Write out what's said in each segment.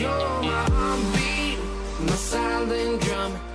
you're my heartbeat, my silent drum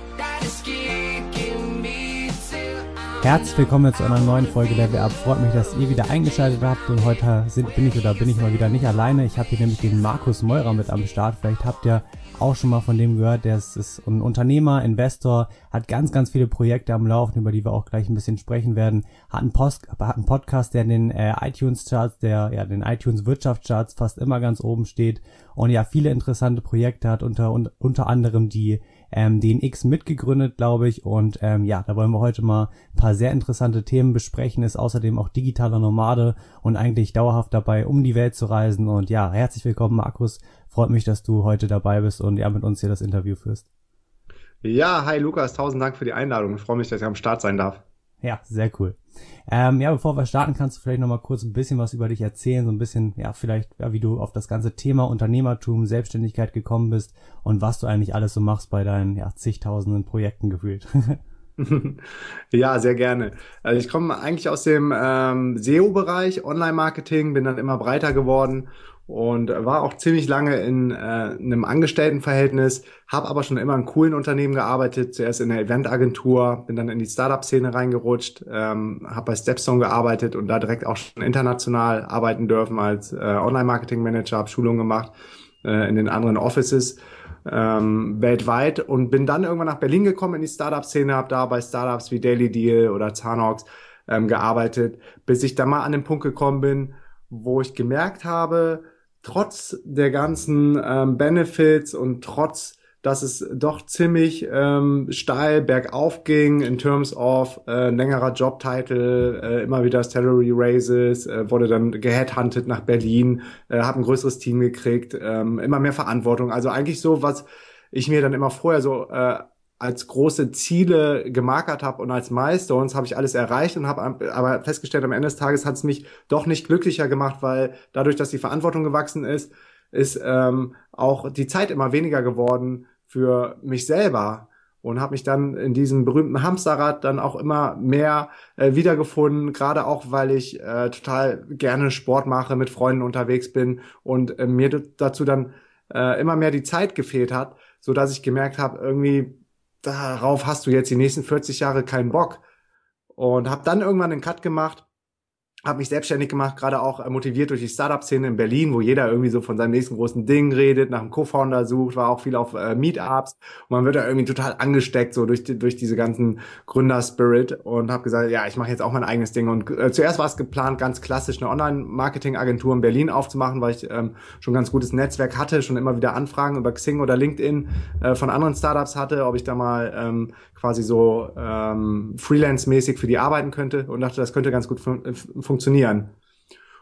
Herzlich willkommen zu einer neuen Folge Level Up. Freut mich, dass ihr wieder eingeschaltet habt und heute sind, bin ich oder bin ich mal wieder nicht alleine. Ich habe hier nämlich den Markus Meurer mit am Start. Vielleicht habt ihr auch schon mal von dem gehört. Der ist, ist ein Unternehmer, Investor, hat ganz, ganz viele Projekte am Laufen, über die wir auch gleich ein bisschen sprechen werden. Hat einen, Post, hat einen Podcast, der in den äh, iTunes-Charts, der ja den iTunes-Wirtschaftscharts fast immer ganz oben steht und ja viele interessante Projekte hat, unter, un, unter anderem die ähm, DNX mitgegründet, glaube ich. Und ähm, ja, da wollen wir heute mal ein paar sehr interessante Themen besprechen. Ist außerdem auch digitaler Nomade und eigentlich dauerhaft dabei, um die Welt zu reisen. Und ja, herzlich willkommen, Markus. Freut mich, dass du heute dabei bist und ja mit uns hier das Interview führst. Ja, hi Lukas, tausend Dank für die Einladung. Ich freue mich, dass ich am Start sein darf. Ja, sehr cool. Ähm, ja, bevor wir starten, kannst du vielleicht noch mal kurz ein bisschen was über dich erzählen, so ein bisschen, ja, vielleicht, ja, wie du auf das ganze Thema Unternehmertum, Selbstständigkeit gekommen bist und was du eigentlich alles so machst bei deinen, ja, zigtausenden Projekten gefühlt. Ja, sehr gerne. Also ich komme eigentlich aus dem ähm, SEO-Bereich, Online-Marketing, bin dann immer breiter geworden und war auch ziemlich lange in äh, einem Angestelltenverhältnis, habe aber schon immer in coolen Unternehmen gearbeitet, zuerst in der Eventagentur, bin dann in die Startup-Szene reingerutscht, ähm, habe bei Stepstone gearbeitet und da direkt auch schon international arbeiten dürfen als äh, Online-Marketing-Manager, habe Schulungen gemacht äh, in den anderen Offices ähm, weltweit und bin dann irgendwann nach Berlin gekommen in die Startup-Szene, habe da bei Startups wie Daily Deal oder Zanox ähm, gearbeitet, bis ich dann mal an den Punkt gekommen bin, wo ich gemerkt habe, trotz der ganzen ähm, Benefits und trotz dass es doch ziemlich ähm, steil bergauf ging in terms of äh, längerer Jobtitel, äh, immer wieder Salary Raises, äh, wurde dann geheadhunted nach Berlin, äh, habe ein größeres Team gekriegt, ähm, immer mehr Verantwortung. Also eigentlich so, was ich mir dann immer vorher so äh, als große Ziele gemarkert habe und als Milestones habe ich alles erreicht und habe aber festgestellt, am Ende des Tages hat es mich doch nicht glücklicher gemacht, weil dadurch, dass die Verantwortung gewachsen ist, ist ähm, auch die Zeit immer weniger geworden für mich selber und habe mich dann in diesem berühmten Hamsterrad dann auch immer mehr äh, wiedergefunden, gerade auch weil ich äh, total gerne Sport mache, mit Freunden unterwegs bin und äh, mir dazu dann äh, immer mehr die Zeit gefehlt hat, so dass ich gemerkt habe, irgendwie darauf hast du jetzt die nächsten 40 Jahre keinen Bock. Und habe dann irgendwann einen Cut gemacht habe mich selbstständig gemacht, gerade auch äh, motiviert durch die Startup-Szene in Berlin, wo jeder irgendwie so von seinem nächsten großen Ding redet, nach einem Co-Founder sucht, war auch viel auf äh, Meetups. Und man wird da irgendwie total angesteckt so durch die, durch diese ganzen Gründer-Spirit und habe gesagt, ja, ich mache jetzt auch mein eigenes Ding. Und äh, zuerst war es geplant, ganz klassisch eine Online-Marketing-Agentur in Berlin aufzumachen, weil ich ähm, schon ganz gutes Netzwerk hatte, schon immer wieder Anfragen über Xing oder LinkedIn äh, von anderen Startups hatte, ob ich da mal ähm, quasi so ähm, Freelance-mäßig für die arbeiten könnte und dachte, das könnte ganz gut fun funktionieren.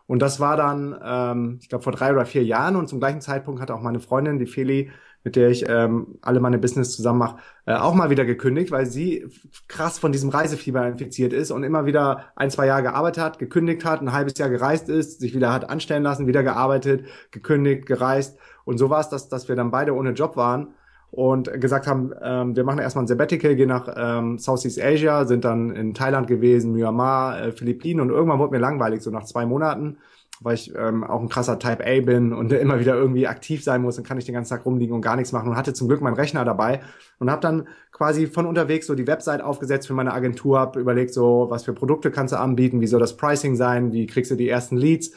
Und das war dann, ähm, ich glaube, vor drei oder vier Jahren und zum gleichen Zeitpunkt hatte auch meine Freundin, die Feli, mit der ich ähm, alle meine Business zusammen mache, äh, auch mal wieder gekündigt, weil sie krass von diesem Reisefieber infiziert ist und immer wieder ein, zwei Jahre gearbeitet hat, gekündigt hat, ein halbes Jahr gereist ist, sich wieder hat anstellen lassen, wieder gearbeitet, gekündigt, gereist. Und so war es, dass, dass wir dann beide ohne Job waren und gesagt haben, ähm, wir machen erstmal ein Sabbatical, gehen nach ähm, Southeast Asia, sind dann in Thailand gewesen, Myanmar, äh, Philippinen und irgendwann wurde mir langweilig, so nach zwei Monaten, weil ich ähm, auch ein krasser Type A bin und immer wieder irgendwie aktiv sein muss, dann kann ich den ganzen Tag rumliegen und gar nichts machen und hatte zum Glück meinen Rechner dabei und habe dann quasi von unterwegs so die Website aufgesetzt für meine Agentur, habe überlegt so, was für Produkte kannst du anbieten, wie soll das Pricing sein, wie kriegst du die ersten Leads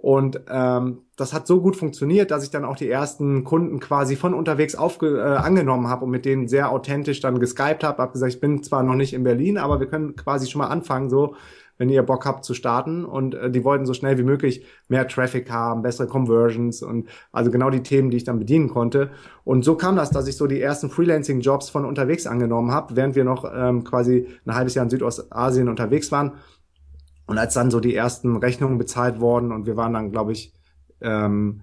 und ähm, das hat so gut funktioniert, dass ich dann auch die ersten Kunden quasi von unterwegs aufge äh, angenommen habe und mit denen sehr authentisch dann geskypt habe. Hab gesagt, ich bin zwar noch nicht in Berlin, aber wir können quasi schon mal anfangen, so wenn ihr Bock habt zu starten. Und äh, die wollten so schnell wie möglich mehr Traffic haben, bessere Conversions und also genau die Themen, die ich dann bedienen konnte. Und so kam das, dass ich so die ersten Freelancing-Jobs von unterwegs angenommen habe, während wir noch ähm, quasi ein halbes Jahr in Südostasien unterwegs waren und als dann so die ersten Rechnungen bezahlt wurden und wir waren dann, glaube ich, ähm,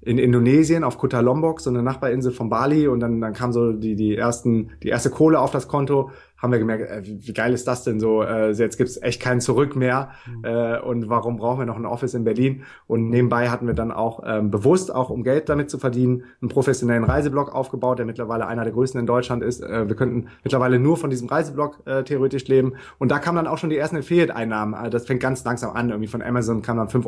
in Indonesien auf Kota Lombok, so eine Nachbarinsel von Bali und dann, dann kam so die, die ersten, die erste Kohle auf das Konto, haben wir gemerkt, äh, wie, wie, geil ist das denn so? Äh, jetzt gibt's echt kein Zurück mehr. Mhm. Äh, und warum brauchen wir noch ein Office in Berlin? Und nebenbei hatten wir dann auch ähm, bewusst, auch um Geld damit zu verdienen, einen professionellen Reiseblog aufgebaut, der mittlerweile einer der größten in Deutschland ist. Äh, wir könnten mittlerweile nur von diesem Reiseblog äh, theoretisch leben. Und da kamen dann auch schon die ersten Affiliate-Einnahmen. Also das fängt ganz langsam an. Irgendwie von Amazon kam dann 5,36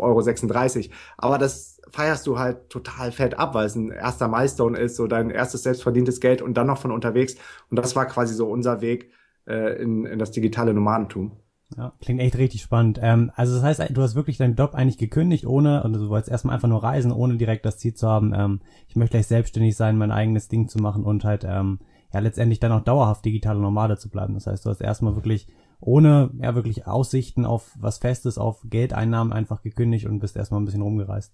Euro. Aber das feierst du halt total fett ab, weil es ein erster Milestone ist, so dein erstes selbstverdientes Geld und dann noch von unterwegs. Und das war quasi so unser Weg, äh, in, in das digitale Nomadentum. Ja, klingt echt richtig spannend. Ähm, also das heißt, du hast wirklich deinen Job eigentlich gekündigt, ohne, und du wolltest erstmal einfach nur reisen, ohne direkt das Ziel zu haben, ähm, ich möchte gleich selbstständig sein, mein eigenes Ding zu machen und halt, ähm, ja, letztendlich dann auch dauerhaft digitale Nomade zu bleiben. Das heißt, du hast erstmal wirklich ohne, ja, wirklich Aussichten auf was Festes, auf Geldeinnahmen einfach gekündigt und bist erstmal ein bisschen rumgereist.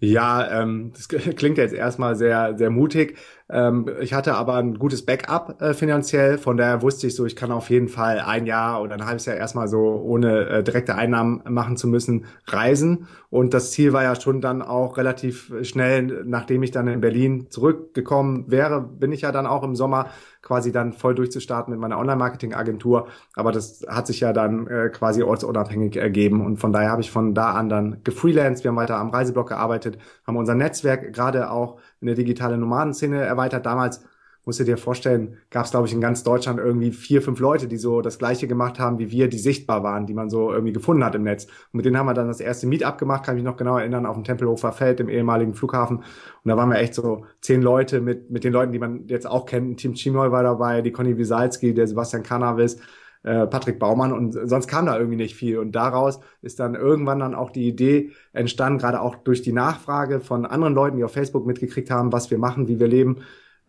Ja, ähm, das klingt jetzt erstmal sehr, sehr mutig. Ähm, ich hatte aber ein gutes Backup äh, finanziell, von daher wusste ich so, ich kann auf jeden Fall ein Jahr oder ein halbes Jahr erstmal so ohne äh, direkte Einnahmen machen zu müssen reisen. Und das Ziel war ja schon dann auch relativ schnell, nachdem ich dann in Berlin zurückgekommen wäre, bin ich ja dann auch im Sommer quasi dann voll durchzustarten mit meiner Online-Marketing-Agentur. Aber das hat sich ja dann äh, quasi ortsunabhängig ergeben. Und von daher habe ich von da an dann gefreelanced. Wir haben weiter am Reiseblock gearbeitet, haben unser Netzwerk gerade auch in der digitalen Nomadenszene erweitert. Damals musst du dir vorstellen, gab es, glaube ich, in ganz Deutschland irgendwie vier, fünf Leute, die so das Gleiche gemacht haben wie wir, die sichtbar waren, die man so irgendwie gefunden hat im Netz. Und mit denen haben wir dann das erste Meetup gemacht, kann mich noch genau erinnern, auf dem Tempelhofer Feld, im ehemaligen Flughafen. Und da waren wir echt so zehn Leute mit, mit den Leuten, die man jetzt auch kennt. Team Chimoy war dabei, die Conny Wisalski, der Sebastian Cannabis, äh, Patrick Baumann und sonst kam da irgendwie nicht viel. Und daraus ist dann irgendwann dann auch die Idee entstanden, gerade auch durch die Nachfrage von anderen Leuten, die auf Facebook mitgekriegt haben, was wir machen, wie wir leben,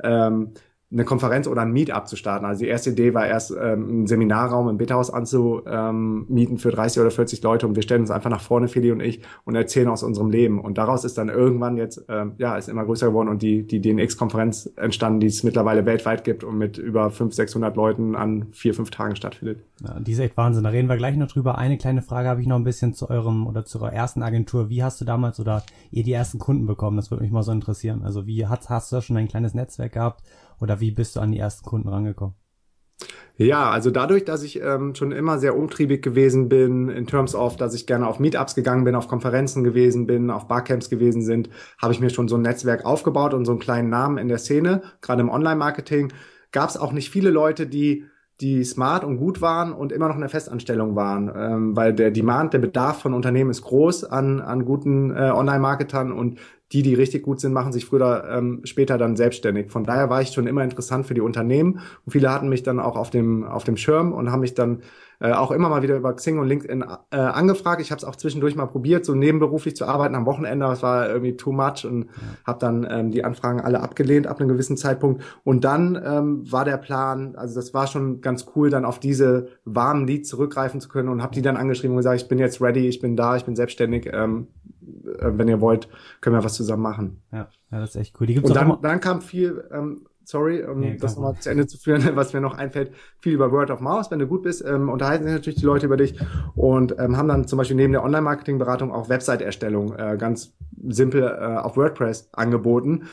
ähm, eine Konferenz oder ein Meetup zu starten. Also die erste Idee war erst ähm, einen Seminarraum im Beta-Haus anzumieten für 30 oder 40 Leute und wir stellen uns einfach nach vorne, Fili und ich, und erzählen aus unserem Leben. Und daraus ist dann irgendwann jetzt, ähm, ja, ist immer größer geworden und die, die DNX-Konferenz entstanden, die es mittlerweile weltweit gibt und mit über 500, 600 Leuten an vier, fünf Tagen stattfindet. Ja, die ist echt Wahnsinn. Da reden wir gleich noch drüber. Eine kleine Frage habe ich noch ein bisschen zu eurem oder zu eurer ersten Agentur. Wie hast du damals oder ihr die ersten Kunden bekommen? Das würde mich mal so interessieren. Also wie hast, hast du da schon ein kleines Netzwerk gehabt? Oder wie bist du an die ersten Kunden rangekommen? Ja, also dadurch, dass ich ähm, schon immer sehr umtriebig gewesen bin, in terms of, dass ich gerne auf Meetups gegangen bin, auf Konferenzen gewesen bin, auf Barcamps gewesen sind, habe ich mir schon so ein Netzwerk aufgebaut und so einen kleinen Namen in der Szene, gerade im Online-Marketing. Gab es auch nicht viele Leute, die die smart und gut waren und immer noch in der Festanstellung waren, ähm, weil der Demand, der Bedarf von Unternehmen ist groß an, an guten äh, Online-Marketern und die, die richtig gut sind, machen sich früher ähm, später dann selbstständig. Von daher war ich schon immer interessant für die Unternehmen und viele hatten mich dann auch auf dem, auf dem Schirm und haben mich dann äh, auch immer mal wieder über Xing und LinkedIn äh, angefragt. Ich habe es auch zwischendurch mal probiert, so nebenberuflich zu arbeiten am Wochenende. Das war irgendwie too much und ja. habe dann ähm, die Anfragen alle abgelehnt ab einem gewissen Zeitpunkt. Und dann ähm, war der Plan, also das war schon ganz cool, dann auf diese warmen Leads zurückgreifen zu können und habe die dann angeschrieben und gesagt, ich bin jetzt ready, ich bin da, ich bin selbstständig. Ähm, äh, wenn ihr wollt, können wir was zusammen machen. Ja, ja das ist echt cool. Die gibt's und dann, dann kam viel, ähm, sorry, um nee, das nochmal zu Ende zu führen, was mir noch einfällt, viel über Word of Mouse. Wenn du gut bist, ähm, unterhalten sich natürlich die Leute über dich und ähm, haben dann zum Beispiel neben der Online-Marketing-Beratung auch Website-Erstellung äh, ganz simpel äh, auf WordPress angeboten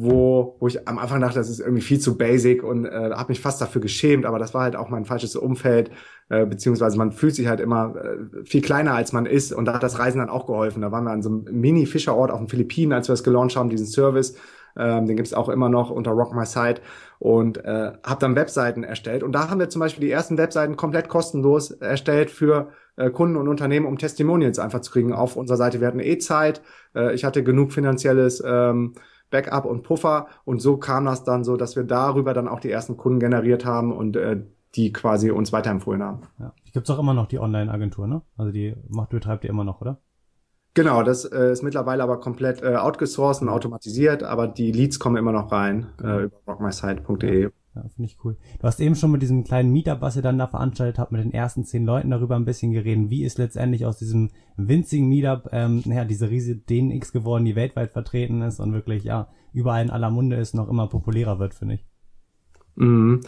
wo, wo ich am Anfang dachte, das ist irgendwie viel zu basic und äh, habe mich fast dafür geschämt, aber das war halt auch mein falsches Umfeld, äh, beziehungsweise man fühlt sich halt immer äh, viel kleiner, als man ist und da hat das Reisen dann auch geholfen. Da waren wir an so einem Mini-Fischerort auf den Philippinen, als wir das gelauncht haben, diesen Service, ähm, den gibt's auch immer noch unter Rock My Site und äh, habe dann Webseiten erstellt und da haben wir zum Beispiel die ersten Webseiten komplett kostenlos erstellt für äh, Kunden und Unternehmen, um Testimonials einfach zu kriegen auf unserer Seite. Wir hatten eh Zeit, äh, ich hatte genug finanzielles ähm, Backup und Puffer. Und so kam das dann so, dass wir darüber dann auch die ersten Kunden generiert haben und äh, die quasi uns weiterempfohlen haben. Ja. Die gibt's auch immer noch, die Online-Agentur, ne? Also die macht, betreibt ihr immer noch, oder? Genau, das äh, ist mittlerweile aber komplett äh, outgesourced und automatisiert, aber die Leads kommen immer noch rein äh, über rockmysite.de. Ja, finde ich cool. Du hast eben schon mit diesem kleinen Meetup, was ihr dann da veranstaltet habt, mit den ersten zehn Leuten darüber ein bisschen geredet. Wie ist letztendlich aus diesem winzigen Meetup, ähm, ja, diese riesige DNX geworden, die weltweit vertreten ist und wirklich, ja, überall in aller Munde ist, noch immer populärer wird, finde ich. Mhm.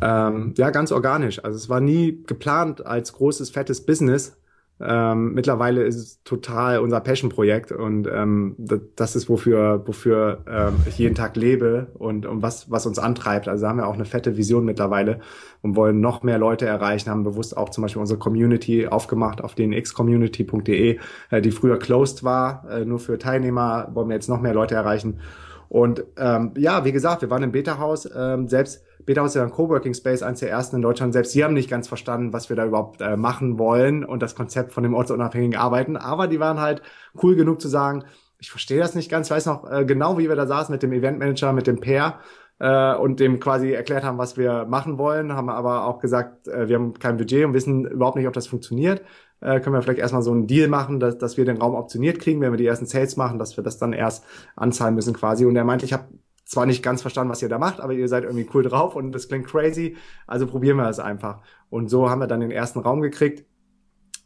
Ähm, ja, ganz organisch. Also es war nie geplant als großes, fettes Business, ähm, mittlerweile ist es total unser Passion-Projekt und ähm, das ist wofür wofür ähm, ich jeden Tag lebe und, und was was uns antreibt. Also haben wir auch eine fette Vision mittlerweile und wollen noch mehr Leute erreichen. Haben bewusst auch zum Beispiel unsere Community aufgemacht auf den xcommunity.de, äh, die früher closed war, äh, nur für Teilnehmer. Wollen wir jetzt noch mehr Leute erreichen. Und ähm, ja, wie gesagt, wir waren im Beta-Haus. Ähm, selbst Beta-Haus ist ja ein Coworking Space, eines der ersten in Deutschland. Selbst sie haben nicht ganz verstanden, was wir da überhaupt äh, machen wollen und das Konzept von dem ortsunabhängigen Arbeiten. Aber die waren halt cool genug zu sagen, ich verstehe das nicht ganz. Ich weiß noch äh, genau, wie wir da saßen mit dem Eventmanager, mit dem Pair äh, und dem quasi erklärt haben, was wir machen wollen, haben aber auch gesagt, äh, wir haben kein Budget und wissen überhaupt nicht, ob das funktioniert äh, können wir vielleicht erstmal so einen Deal machen, dass, dass wir den Raum optioniert kriegen, wenn wir die ersten Sales machen, dass wir das dann erst anzahlen müssen quasi. Und er meinte, ich habe zwar nicht ganz verstanden, was ihr da macht, aber ihr seid irgendwie cool drauf und das klingt crazy, also probieren wir es einfach. Und so haben wir dann den ersten Raum gekriegt,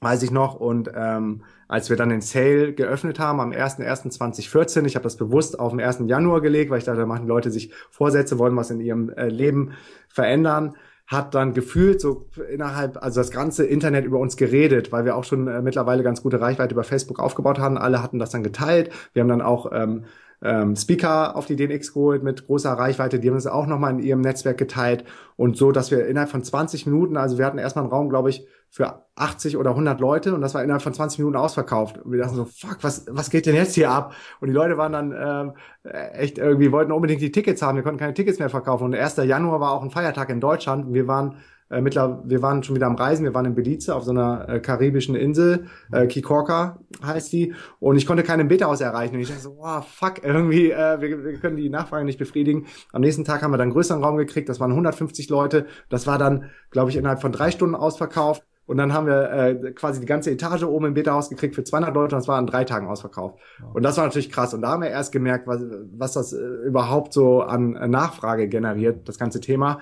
weiß ich noch. Und ähm, als wir dann den Sale geöffnet haben am 1.1.2014, ich habe das bewusst auf den 1. Januar gelegt, weil ich dachte, da machen Leute sich Vorsätze, wollen was in ihrem äh, Leben verändern hat dann gefühlt so innerhalb, also das ganze Internet über uns geredet, weil wir auch schon äh, mittlerweile ganz gute Reichweite über Facebook aufgebaut haben. Alle hatten das dann geteilt. Wir haben dann auch ähm, ähm, Speaker auf die DNX geholt mit großer Reichweite, die haben es auch nochmal in ihrem Netzwerk geteilt und so, dass wir innerhalb von 20 Minuten, also wir hatten erstmal einen Raum, glaube ich, für 80 oder 100 Leute und das war innerhalb von 20 Minuten ausverkauft. Und wir dachten so, fuck, was, was geht denn jetzt hier ab? Und die Leute waren dann ähm, echt irgendwie, wollten unbedingt die Tickets haben, wir konnten keine Tickets mehr verkaufen. Und 1. Januar war auch ein Feiertag in Deutschland wir waren äh, mittler, wir waren schon wieder am Reisen, wir waren in Belize auf so einer äh, karibischen Insel, äh, Kikorka heißt die, und ich konnte keinen Beta-Haus erreichen. Und ich dachte so, wow, fuck, irgendwie, äh, wir, wir können die Nachfrage nicht befriedigen. Am nächsten Tag haben wir dann größeren Raum gekriegt, das waren 150 Leute. Das war dann, glaube ich, innerhalb von drei Stunden ausverkauft. Und dann haben wir äh, quasi die ganze Etage oben im Beta-Haus gekriegt für 200 Leute und das war in drei Tagen ausverkauft. Wow. Und das war natürlich krass. Und da haben wir erst gemerkt, was, was das äh, überhaupt so an Nachfrage generiert, das ganze Thema.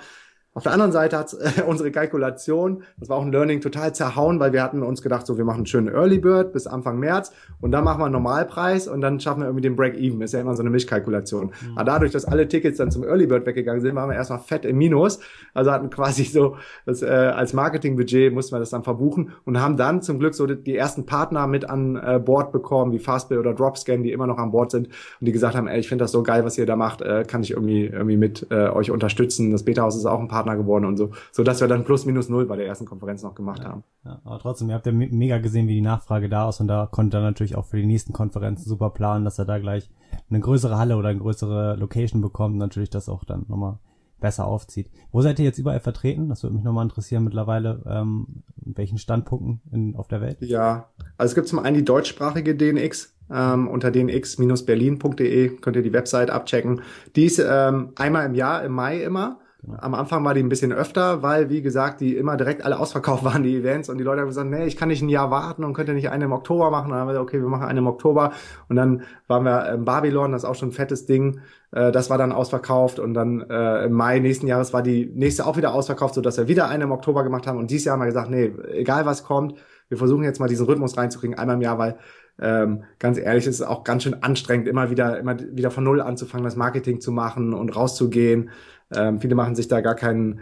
Auf der anderen Seite hat äh, unsere Kalkulation, das war auch ein Learning, total zerhauen, weil wir hatten uns gedacht, so wir machen einen schönen Early Bird bis Anfang März und dann machen wir einen Normalpreis und dann schaffen wir irgendwie den Break-Even. Ist ja immer so eine Mischkalkulation. Mhm. Aber dadurch, dass alle Tickets dann zum Early Bird weggegangen sind, waren wir erstmal fett im Minus. Also hatten quasi so das, äh, als Marketingbudget mussten wir das dann verbuchen und haben dann zum Glück so die, die ersten Partner mit an äh, Bord bekommen, wie Fastbill oder Dropscan, die immer noch an Bord sind und die gesagt haben, ey, ich finde das so geil, was ihr da macht, äh, kann ich irgendwie irgendwie mit äh, euch unterstützen. Das Beta Haus ist auch ein Partner Partner geworden und so, so dass wir dann plus minus null bei der ersten Konferenz noch gemacht ja, haben. Ja, aber trotzdem, ihr habt ja mega gesehen, wie die Nachfrage da ist und da konnte er natürlich auch für die nächsten Konferenzen super planen, dass er da gleich eine größere Halle oder eine größere Location bekommt und natürlich das auch dann nochmal besser aufzieht. Wo seid ihr jetzt überall vertreten? Das würde mich nochmal interessieren mittlerweile, ähm, in welchen Standpunkten in, auf der Welt? Ja, also es gibt zum einen die deutschsprachige DNX, ähm, unter dnx-berlin.de könnt ihr die Website abchecken. Die ist ähm, einmal im Jahr, im Mai immer. Genau. Am Anfang war die ein bisschen öfter, weil, wie gesagt, die immer direkt alle ausverkauft waren, die Events. Und die Leute haben gesagt, nee, ich kann nicht ein Jahr warten und könnte nicht eine im Oktober machen. Und dann haben wir gesagt, okay, wir machen eine im Oktober. Und dann waren wir in Babylon, das ist auch schon ein fettes Ding. Äh, das war dann ausverkauft. Und dann äh, im Mai nächsten Jahres war die nächste auch wieder ausverkauft, so dass wir wieder eine im Oktober gemacht haben. Und dieses Jahr haben wir gesagt, nee, egal was kommt, wir versuchen jetzt mal diesen Rhythmus reinzukriegen, einmal im Jahr, weil ähm, ganz ehrlich, es ist auch ganz schön anstrengend, immer wieder, immer wieder von Null anzufangen, das Marketing zu machen und rauszugehen. Ähm, viele machen sich da gar keinen,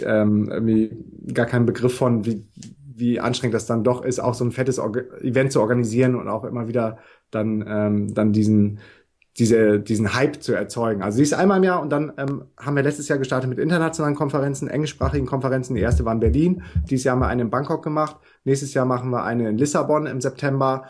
ähm, irgendwie gar keinen Begriff von, wie, wie anstrengend das dann doch ist, auch so ein fettes Orga Event zu organisieren und auch immer wieder dann, ähm, dann diesen, diese, diesen Hype zu erzeugen. Also sie ist einmal im Jahr und dann ähm, haben wir letztes Jahr gestartet mit internationalen Konferenzen, englischsprachigen Konferenzen. Die erste war in Berlin, dieses Jahr haben wir eine in Bangkok gemacht, nächstes Jahr machen wir eine in Lissabon im September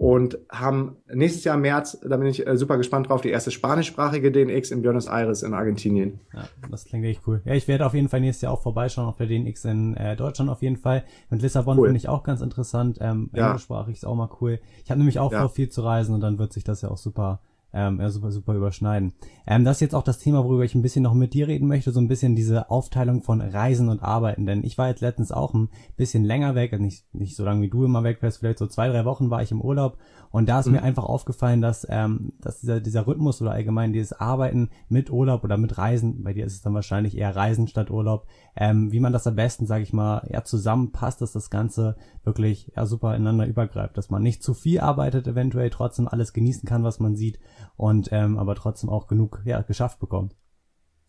und haben nächstes Jahr im März, da bin ich äh, super gespannt drauf, die erste spanischsprachige DNX in Buenos Aires in Argentinien. Ja, das klingt echt cool. Ja, ich werde auf jeden Fall nächstes Jahr auch vorbeischauen auf der DNX in äh, Deutschland auf jeden Fall. Und Lissabon cool. finde ich auch ganz interessant. Ähm, ja. Englischsprachig ist auch mal cool. Ich habe nämlich auch ja. vor, viel zu reisen und dann wird sich das ja auch super ähm, ja, super, super überschneiden. Ähm, das ist jetzt auch das Thema, worüber ich ein bisschen noch mit dir reden möchte, so ein bisschen diese Aufteilung von Reisen und Arbeiten. Denn ich war jetzt letztens auch ein bisschen länger weg, also nicht, nicht so lange wie du immer weg wärst, vielleicht so zwei, drei Wochen war ich im Urlaub und da ist mhm. mir einfach aufgefallen, dass, ähm, dass dieser, dieser Rhythmus oder allgemein dieses Arbeiten mit Urlaub oder mit Reisen, bei dir ist es dann wahrscheinlich eher Reisen statt Urlaub, ähm, wie man das am besten, sage ich mal, ja, zusammenpasst, dass das Ganze wirklich ja, super ineinander übergreift, dass man nicht zu viel arbeitet, eventuell trotzdem alles genießen kann, was man sieht und ähm, aber trotzdem auch genug ja, geschafft bekommt.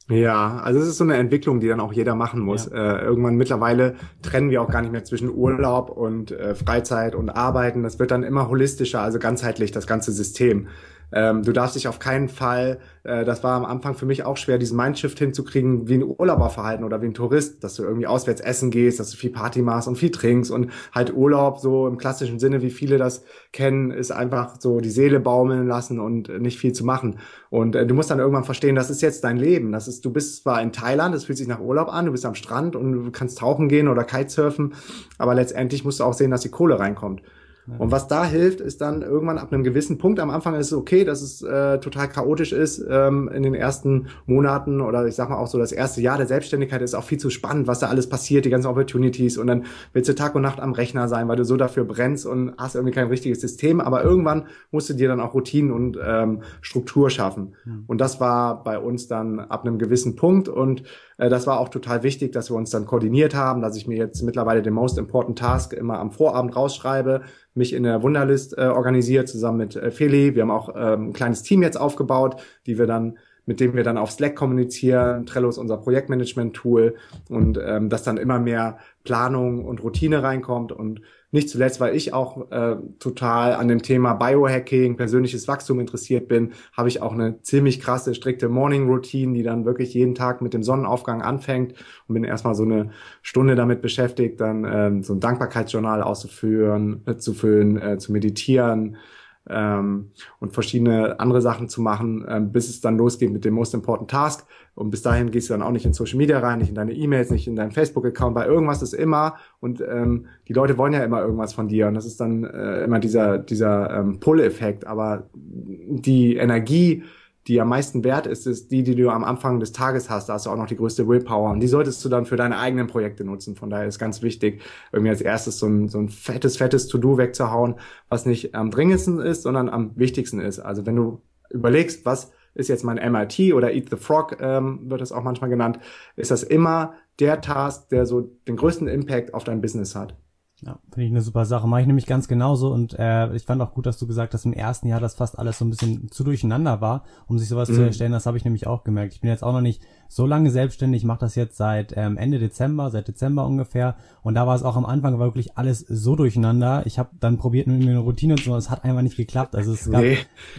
Ja, also es ist so eine Entwicklung, die dann auch jeder machen muss. Ja. Äh, irgendwann mittlerweile trennen wir auch gar nicht mehr zwischen Urlaub und äh, Freizeit und Arbeiten. Das wird dann immer holistischer, also ganzheitlich das ganze System. Ähm, du darfst dich auf keinen Fall, äh, das war am Anfang für mich auch schwer, diesen Mindshift hinzukriegen, wie ein Urlauberverhalten oder wie ein Tourist, dass du irgendwie auswärts essen gehst, dass du viel Party machst und viel trinkst und halt Urlaub so im klassischen Sinne, wie viele das kennen, ist einfach so die Seele baumeln lassen und nicht viel zu machen. Und äh, du musst dann irgendwann verstehen, das ist jetzt dein Leben. Das ist, du bist zwar in Thailand, es fühlt sich nach Urlaub an, du bist am Strand und du kannst tauchen gehen oder Kitesurfen, aber letztendlich musst du auch sehen, dass die Kohle reinkommt. Und was da hilft, ist dann irgendwann ab einem gewissen Punkt, am Anfang ist es okay, dass es äh, total chaotisch ist ähm, in den ersten Monaten oder ich sag mal auch so das erste Jahr der Selbstständigkeit ist auch viel zu spannend, was da alles passiert, die ganzen Opportunities und dann willst du Tag und Nacht am Rechner sein, weil du so dafür brennst und hast irgendwie kein richtiges System, aber irgendwann musst du dir dann auch Routinen und ähm, Struktur schaffen. Und das war bei uns dann ab einem gewissen Punkt und das war auch total wichtig, dass wir uns dann koordiniert haben, dass ich mir jetzt mittlerweile den Most Important Task immer am Vorabend rausschreibe, mich in der Wunderlist äh, organisiert zusammen mit äh, Feli. Wir haben auch ähm, ein kleines Team jetzt aufgebaut, die wir dann mit dem wir dann auf Slack kommunizieren. Trello ist unser Projektmanagement-Tool und ähm, dass dann immer mehr Planung und Routine reinkommt und nicht zuletzt, weil ich auch äh, total an dem Thema Biohacking, persönliches Wachstum interessiert bin, habe ich auch eine ziemlich krasse, strikte Morning Routine, die dann wirklich jeden Tag mit dem Sonnenaufgang anfängt und bin erstmal so eine Stunde damit beschäftigt, dann ähm, so ein Dankbarkeitsjournal auszuführen, äh, zu füllen, äh, zu meditieren, ähm, und verschiedene andere Sachen zu machen, ähm, bis es dann losgeht mit dem Most Important Task. Und bis dahin gehst du dann auch nicht in Social Media rein, nicht in deine E-Mails, nicht in deinen Facebook-Account, weil irgendwas ist immer und ähm, die Leute wollen ja immer irgendwas von dir und das ist dann äh, immer dieser, dieser ähm, Pull-Effekt. Aber die Energie, die am meisten wert ist, ist die, die du am Anfang des Tages hast. Da hast du auch noch die größte Willpower. Und die solltest du dann für deine eigenen Projekte nutzen. Von daher ist ganz wichtig, irgendwie als erstes so ein, so ein fettes, fettes To-Do wegzuhauen, was nicht am dringendsten ist, sondern am wichtigsten ist. Also wenn du überlegst, was ist jetzt mein MIT oder Eat the Frog, ähm, wird das auch manchmal genannt, ist das immer der Task, der so den größten Impact auf dein Business hat. Ja, finde ich eine super Sache. Mache ich nämlich ganz genauso und äh, ich fand auch gut, dass du gesagt hast, im ersten Jahr, dass fast alles so ein bisschen zu durcheinander war, um sich sowas mhm. zu erstellen. Das habe ich nämlich auch gemerkt. Ich bin jetzt auch noch nicht so lange selbstständig, mache das jetzt seit ähm, Ende Dezember, seit Dezember ungefähr. Und da war es auch am Anfang war wirklich alles so durcheinander. Ich habe dann probiert, mit mir eine Routine zu machen, es hat einfach nicht geklappt. Also es gab nee,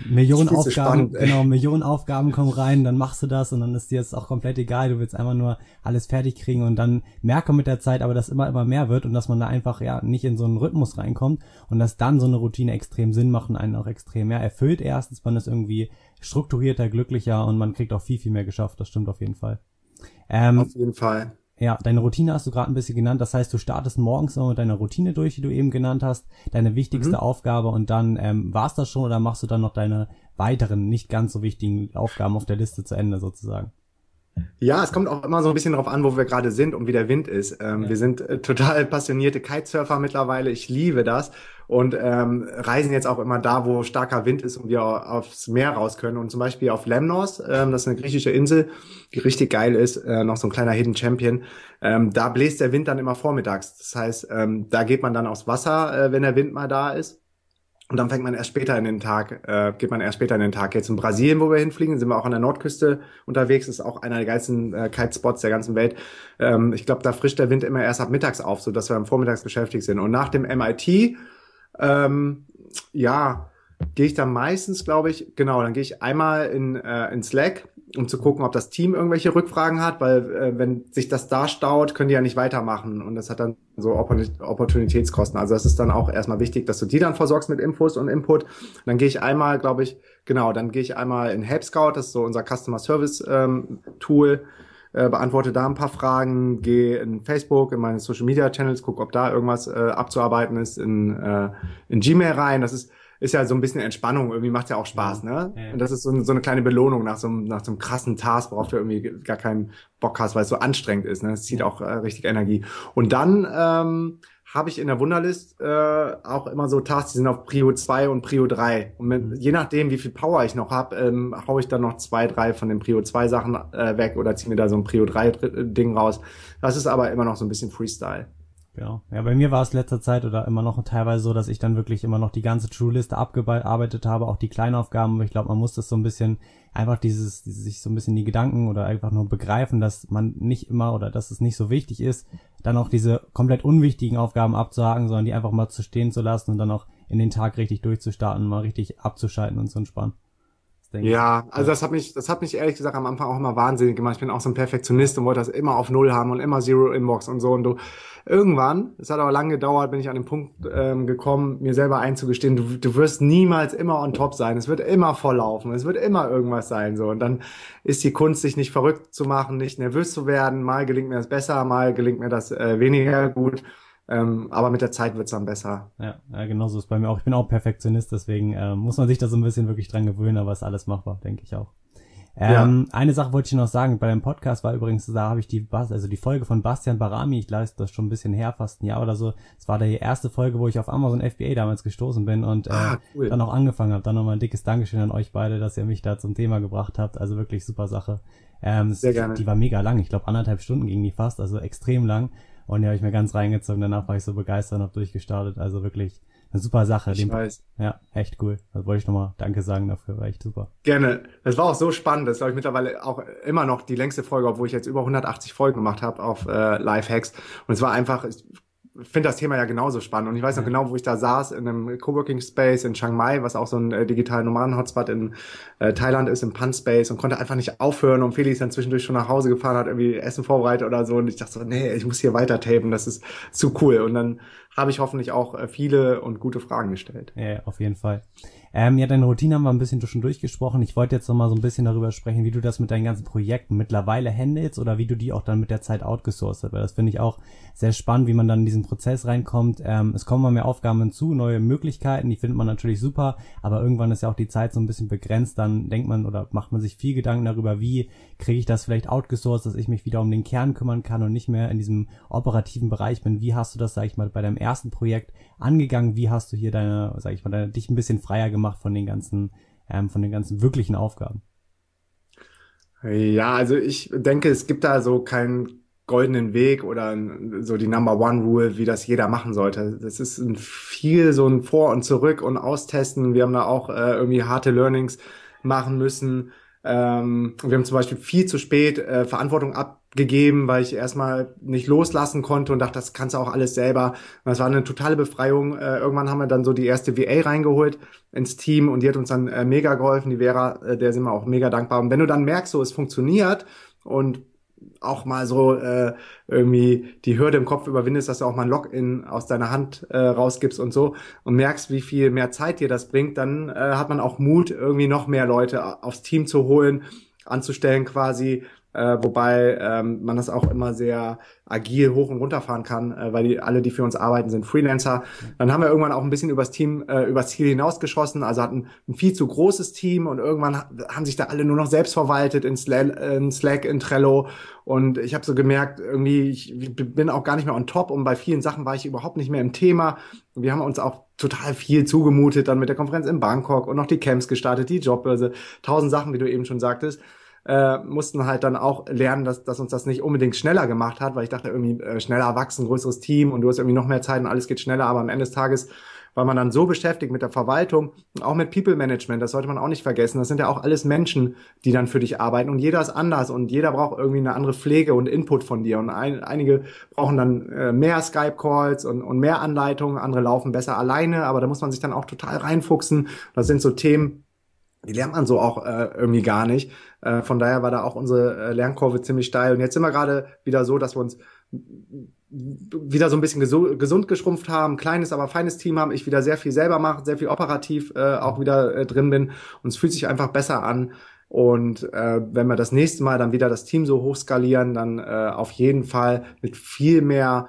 Millionen Aufgaben, spannend, genau, Millionen Aufgaben kommen rein, dann machst du das und dann ist dir jetzt auch komplett egal. Du willst einfach nur alles fertig kriegen und dann merke mit der Zeit aber, dass immer, immer mehr wird und dass man da einfach ja nicht in so einen Rhythmus reinkommt und dass dann so eine Routine extrem Sinn macht und einen auch extrem mehr erfüllt. Erstens, man ist irgendwie strukturierter, glücklicher und man kriegt auch viel, viel mehr geschafft. Das stimmt auf jeden Fall. Ähm, auf jeden Fall. Ja, deine Routine hast du gerade ein bisschen genannt. Das heißt, du startest morgens immer mit deiner Routine durch, die du eben genannt hast, deine wichtigste mhm. Aufgabe und dann ähm, war es das schon oder machst du dann noch deine weiteren, nicht ganz so wichtigen Aufgaben auf der Liste zu Ende sozusagen? Ja, es kommt auch immer so ein bisschen darauf an, wo wir gerade sind und wie der Wind ist. Ähm, ja. Wir sind äh, total passionierte Kitesurfer mittlerweile. Ich liebe das und ähm, reisen jetzt auch immer da, wo starker Wind ist und wir aufs Meer raus können. Und zum Beispiel auf Lemnos, ähm, das ist eine griechische Insel, die richtig geil ist, äh, noch so ein kleiner Hidden Champion. Ähm, da bläst der Wind dann immer vormittags. Das heißt, ähm, da geht man dann aufs Wasser, äh, wenn der Wind mal da ist. Und dann fängt man erst später in den Tag, äh, geht man erst später in den Tag. Jetzt in Brasilien, wo wir hinfliegen, sind wir auch an der Nordküste unterwegs. Ist auch einer der geilsten äh, Kitespots der ganzen Welt. Ähm, ich glaube, da frischt der Wind immer erst ab mittags auf, so dass wir am Vormittags beschäftigt sind. Und nach dem MIT, ähm, ja, gehe ich dann meistens, glaube ich, genau, dann gehe ich einmal in, äh, in Slack um zu gucken, ob das Team irgendwelche Rückfragen hat, weil äh, wenn sich das da staut, können die ja nicht weitermachen und das hat dann so Opportunitätskosten. Also das ist dann auch erstmal wichtig, dass du die dann versorgst mit Infos und Input. dann gehe ich einmal, glaube ich, genau, dann gehe ich einmal in Help Scout, das ist so unser Customer Service ähm, Tool, äh, beantworte da ein paar Fragen, gehe in Facebook, in meine Social Media Channels, guck, ob da irgendwas äh, abzuarbeiten ist, in, äh, in Gmail rein. Das ist ist ja so ein bisschen Entspannung, irgendwie macht ja auch Spaß, ne? Ja. Und das ist so, so, eine kleine Belohnung nach so, einem, nach so einem krassen Task, worauf du irgendwie gar keinen Bock hast, weil es so anstrengend ist, ne? Es zieht auch äh, richtig Energie. Und dann ähm, habe ich in der Wunderlist äh, auch immer so Tasks, die sind auf Prio 2 und Prio 3. Und mit, mhm. je nachdem, wie viel Power ich noch habe, ähm, haue ich dann noch zwei, drei von den Prio 2 Sachen äh, weg oder ziehe mir da so ein Prio 3 Ding raus. Das ist aber immer noch so ein bisschen Freestyle. Genau. Ja, bei mir war es letzter Zeit oder immer noch teilweise so, dass ich dann wirklich immer noch die ganze True-Liste abgearbeitet habe, auch die Kleinaufgaben. Ich glaube, man muss das so ein bisschen, einfach dieses, dieses, sich so ein bisschen die Gedanken oder einfach nur begreifen, dass man nicht immer oder dass es nicht so wichtig ist, dann auch diese komplett unwichtigen Aufgaben abzuhaken, sondern die einfach mal zu stehen zu lassen und dann auch in den Tag richtig durchzustarten, mal richtig abzuschalten und zu entspannen. Ja, also das hat mich, das hat mich ehrlich gesagt am Anfang auch immer wahnsinnig gemacht. Ich bin auch so ein Perfektionist und wollte das immer auf Null haben und immer Zero Inbox und so. Und du irgendwann, es hat aber lange gedauert, bin ich an den Punkt ähm, gekommen, mir selber einzugestehen, du, du wirst niemals immer on top sein. Es wird immer volllaufen, es wird immer irgendwas sein. so Und dann ist die Kunst, sich nicht verrückt zu machen, nicht nervös zu werden. Mal gelingt mir das besser, mal gelingt mir das äh, weniger gut. Ähm, aber mit der Zeit wird's dann besser. Ja, ja, genau so ist bei mir auch. Ich bin auch Perfektionist, deswegen äh, muss man sich da so ein bisschen wirklich dran gewöhnen, aber ist alles machbar, denke ich auch. Ähm, ja. Eine Sache wollte ich noch sagen, bei dem Podcast war übrigens, da habe ich die, also die Folge von Bastian Barami, ich leiste das schon ein bisschen her, fast ein Jahr oder so. Es war die erste Folge, wo ich auf Amazon FBA damals gestoßen bin und äh, ah, cool. dann auch angefangen habe. Dann nochmal ein dickes Dankeschön an euch beide, dass ihr mich da zum Thema gebracht habt. Also wirklich super Sache. Ähm, Sehr gerne. Die war mega lang, ich glaube anderthalb Stunden ging die fast, also extrem lang. Und die habe ich mir ganz reingezogen. Danach war ich so begeistert und habe durchgestartet. Also wirklich eine super Sache. Ich Dem, weiß. Ja, echt cool. Also wollte ich nochmal Danke sagen dafür. War echt super. Gerne. Das war auch so spannend. Das ist, glaube ich, mittlerweile auch immer noch die längste Folge, obwohl ich jetzt über 180 Folgen gemacht habe auf äh, Live-Hacks. Und es war einfach, finde das Thema ja genauso spannend. Und ich weiß noch genau, wo ich da saß, in einem Coworking Space in Chiang Mai, was auch so ein äh, digitaler Nomaden-Hotspot in äh, Thailand ist, im Pan Space und konnte einfach nicht aufhören. Und Felix dann zwischendurch schon nach Hause gefahren hat, irgendwie Essen vorbereitet oder so. Und ich dachte so, nee, ich muss hier weiter tapen, das ist zu cool. Und dann habe ich hoffentlich auch äh, viele und gute Fragen gestellt. Ja, auf jeden Fall. Ähm, ja, deine Routine haben wir ein bisschen schon durchgesprochen. Ich wollte jetzt noch mal so ein bisschen darüber sprechen, wie du das mit deinen ganzen Projekten mittlerweile handelst oder wie du die auch dann mit der Zeit outgesourced hast. Weil das finde ich auch sehr spannend, wie man dann in diesen Prozess reinkommt. Ähm, es kommen immer mehr Aufgaben hinzu, neue Möglichkeiten, die findet man natürlich super, aber irgendwann ist ja auch die Zeit so ein bisschen begrenzt. Dann denkt man oder macht man sich viel Gedanken darüber, wie kriege ich das vielleicht outgesourced, dass ich mich wieder um den Kern kümmern kann und nicht mehr in diesem operativen Bereich bin. Wie hast du das, sag ich mal, bei deinem ersten Projekt angegangen? Wie hast du hier deine, sag ich mal, deine, dich ein bisschen freier gemacht von den ganzen, ähm, von den ganzen wirklichen Aufgaben? Ja, also ich denke, es gibt da so keinen goldenen Weg oder so die Number One Rule, wie das jeder machen sollte. Das ist ein viel so ein Vor und Zurück und Austesten. Wir haben da auch äh, irgendwie harte Learnings machen müssen. Ähm, wir haben zum Beispiel viel zu spät äh, Verantwortung abgegeben, weil ich erstmal nicht loslassen konnte und dachte, das kannst du auch alles selber. Das war eine totale Befreiung. Äh, irgendwann haben wir dann so die erste VA reingeholt ins Team und die hat uns dann äh, mega geholfen. Die Vera, äh, der sind wir auch mega dankbar. Und wenn du dann merkst, so es funktioniert und auch mal so äh, irgendwie die Hürde im Kopf überwindest, dass du auch mal ein Login aus deiner Hand äh, rausgibst und so und merkst, wie viel mehr Zeit dir das bringt, dann äh, hat man auch Mut, irgendwie noch mehr Leute aufs Team zu holen, anzustellen quasi äh, wobei ähm, man das auch immer sehr agil hoch und runter fahren kann, äh, weil die alle, die für uns arbeiten, sind Freelancer. Dann haben wir irgendwann auch ein bisschen übers Team, äh, übers Ziel hinausgeschossen, also hatten ein viel zu großes Team und irgendwann haben sich da alle nur noch selbst verwaltet in Slack, in, Trello und ich habe so gemerkt, irgendwie, ich bin auch gar nicht mehr on top und bei vielen Sachen war ich überhaupt nicht mehr im Thema. Wir haben uns auch total viel zugemutet, dann mit der Konferenz in Bangkok und noch die Camps gestartet, die Jobbörse, tausend Sachen, wie du eben schon sagtest äh, mussten halt dann auch lernen, dass, dass uns das nicht unbedingt schneller gemacht hat, weil ich dachte irgendwie äh, schneller wachsen, größeres Team und du hast irgendwie noch mehr Zeit und alles geht schneller, aber am Ende des Tages war man dann so beschäftigt mit der Verwaltung und auch mit People Management, das sollte man auch nicht vergessen. Das sind ja auch alles Menschen, die dann für dich arbeiten und jeder ist anders und jeder braucht irgendwie eine andere Pflege und Input von dir und ein, einige brauchen dann äh, mehr Skype-Calls und, und mehr Anleitungen, andere laufen besser alleine, aber da muss man sich dann auch total reinfuchsen. Das sind so Themen, die lernt man so auch äh, irgendwie gar nicht. Äh, von daher war da auch unsere äh, Lernkurve ziemlich steil. Und jetzt sind wir gerade wieder so, dass wir uns wieder so ein bisschen gesu gesund geschrumpft haben, kleines, aber feines Team haben, ich wieder sehr viel selber mache, sehr viel operativ äh, auch wieder äh, drin bin und es fühlt sich einfach besser an. Und äh, wenn wir das nächste Mal dann wieder das Team so hochskalieren, dann äh, auf jeden Fall mit viel mehr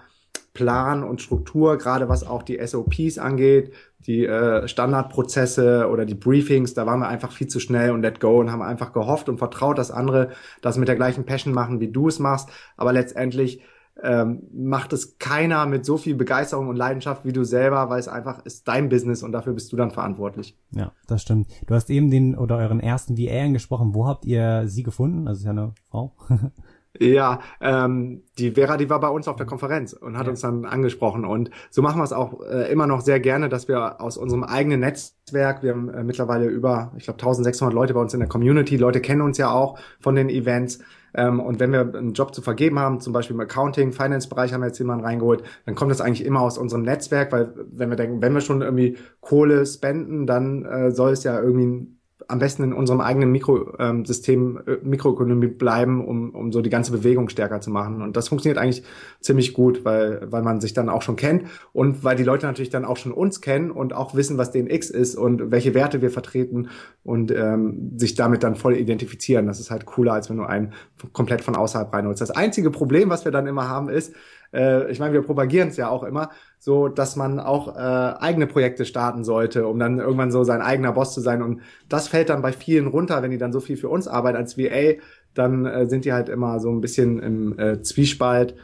Plan und Struktur, gerade was auch die SOPs angeht, die äh, Standardprozesse oder die Briefings, da waren wir einfach viel zu schnell und let go und haben einfach gehofft und vertraut, dass andere das mit der gleichen Passion machen, wie du es machst. Aber letztendlich ähm, macht es keiner mit so viel Begeisterung und Leidenschaft wie du selber, weil es einfach ist dein Business und dafür bist du dann verantwortlich. Ja, das stimmt. Du hast eben den oder euren ersten VA angesprochen. Wo habt ihr sie gefunden? Also ist ja eine Frau. Ja, ähm, die Vera, die war bei uns auf der Konferenz und hat ja. uns dann angesprochen. Und so machen wir es auch äh, immer noch sehr gerne, dass wir aus unserem eigenen Netzwerk, wir haben äh, mittlerweile über, ich glaube, 1600 Leute bei uns in der Community, Leute kennen uns ja auch von den Events. Ähm, und wenn wir einen Job zu vergeben haben, zum Beispiel im Accounting, Finance-Bereich haben wir jetzt jemanden reingeholt, dann kommt das eigentlich immer aus unserem Netzwerk, weil wenn wir denken, wenn wir schon irgendwie Kohle spenden, dann äh, soll es ja irgendwie am besten in unserem eigenen Mikrosystem, äh, Mikroökonomie bleiben, um, um so die ganze Bewegung stärker zu machen. Und das funktioniert eigentlich ziemlich gut, weil, weil man sich dann auch schon kennt und weil die Leute natürlich dann auch schon uns kennen und auch wissen, was DNX ist und welche Werte wir vertreten und ähm, sich damit dann voll identifizieren. Das ist halt cooler, als wenn du einen komplett von außerhalb reinholst. Das einzige Problem, was wir dann immer haben, ist, äh, ich meine, wir propagieren es ja auch immer, so dass man auch äh, eigene Projekte starten sollte, um dann irgendwann so sein eigener Boss zu sein. Und das fällt dann bei vielen runter, wenn die dann so viel für uns arbeiten als VA, dann äh, sind die halt immer so ein bisschen im äh, Zwiespalt.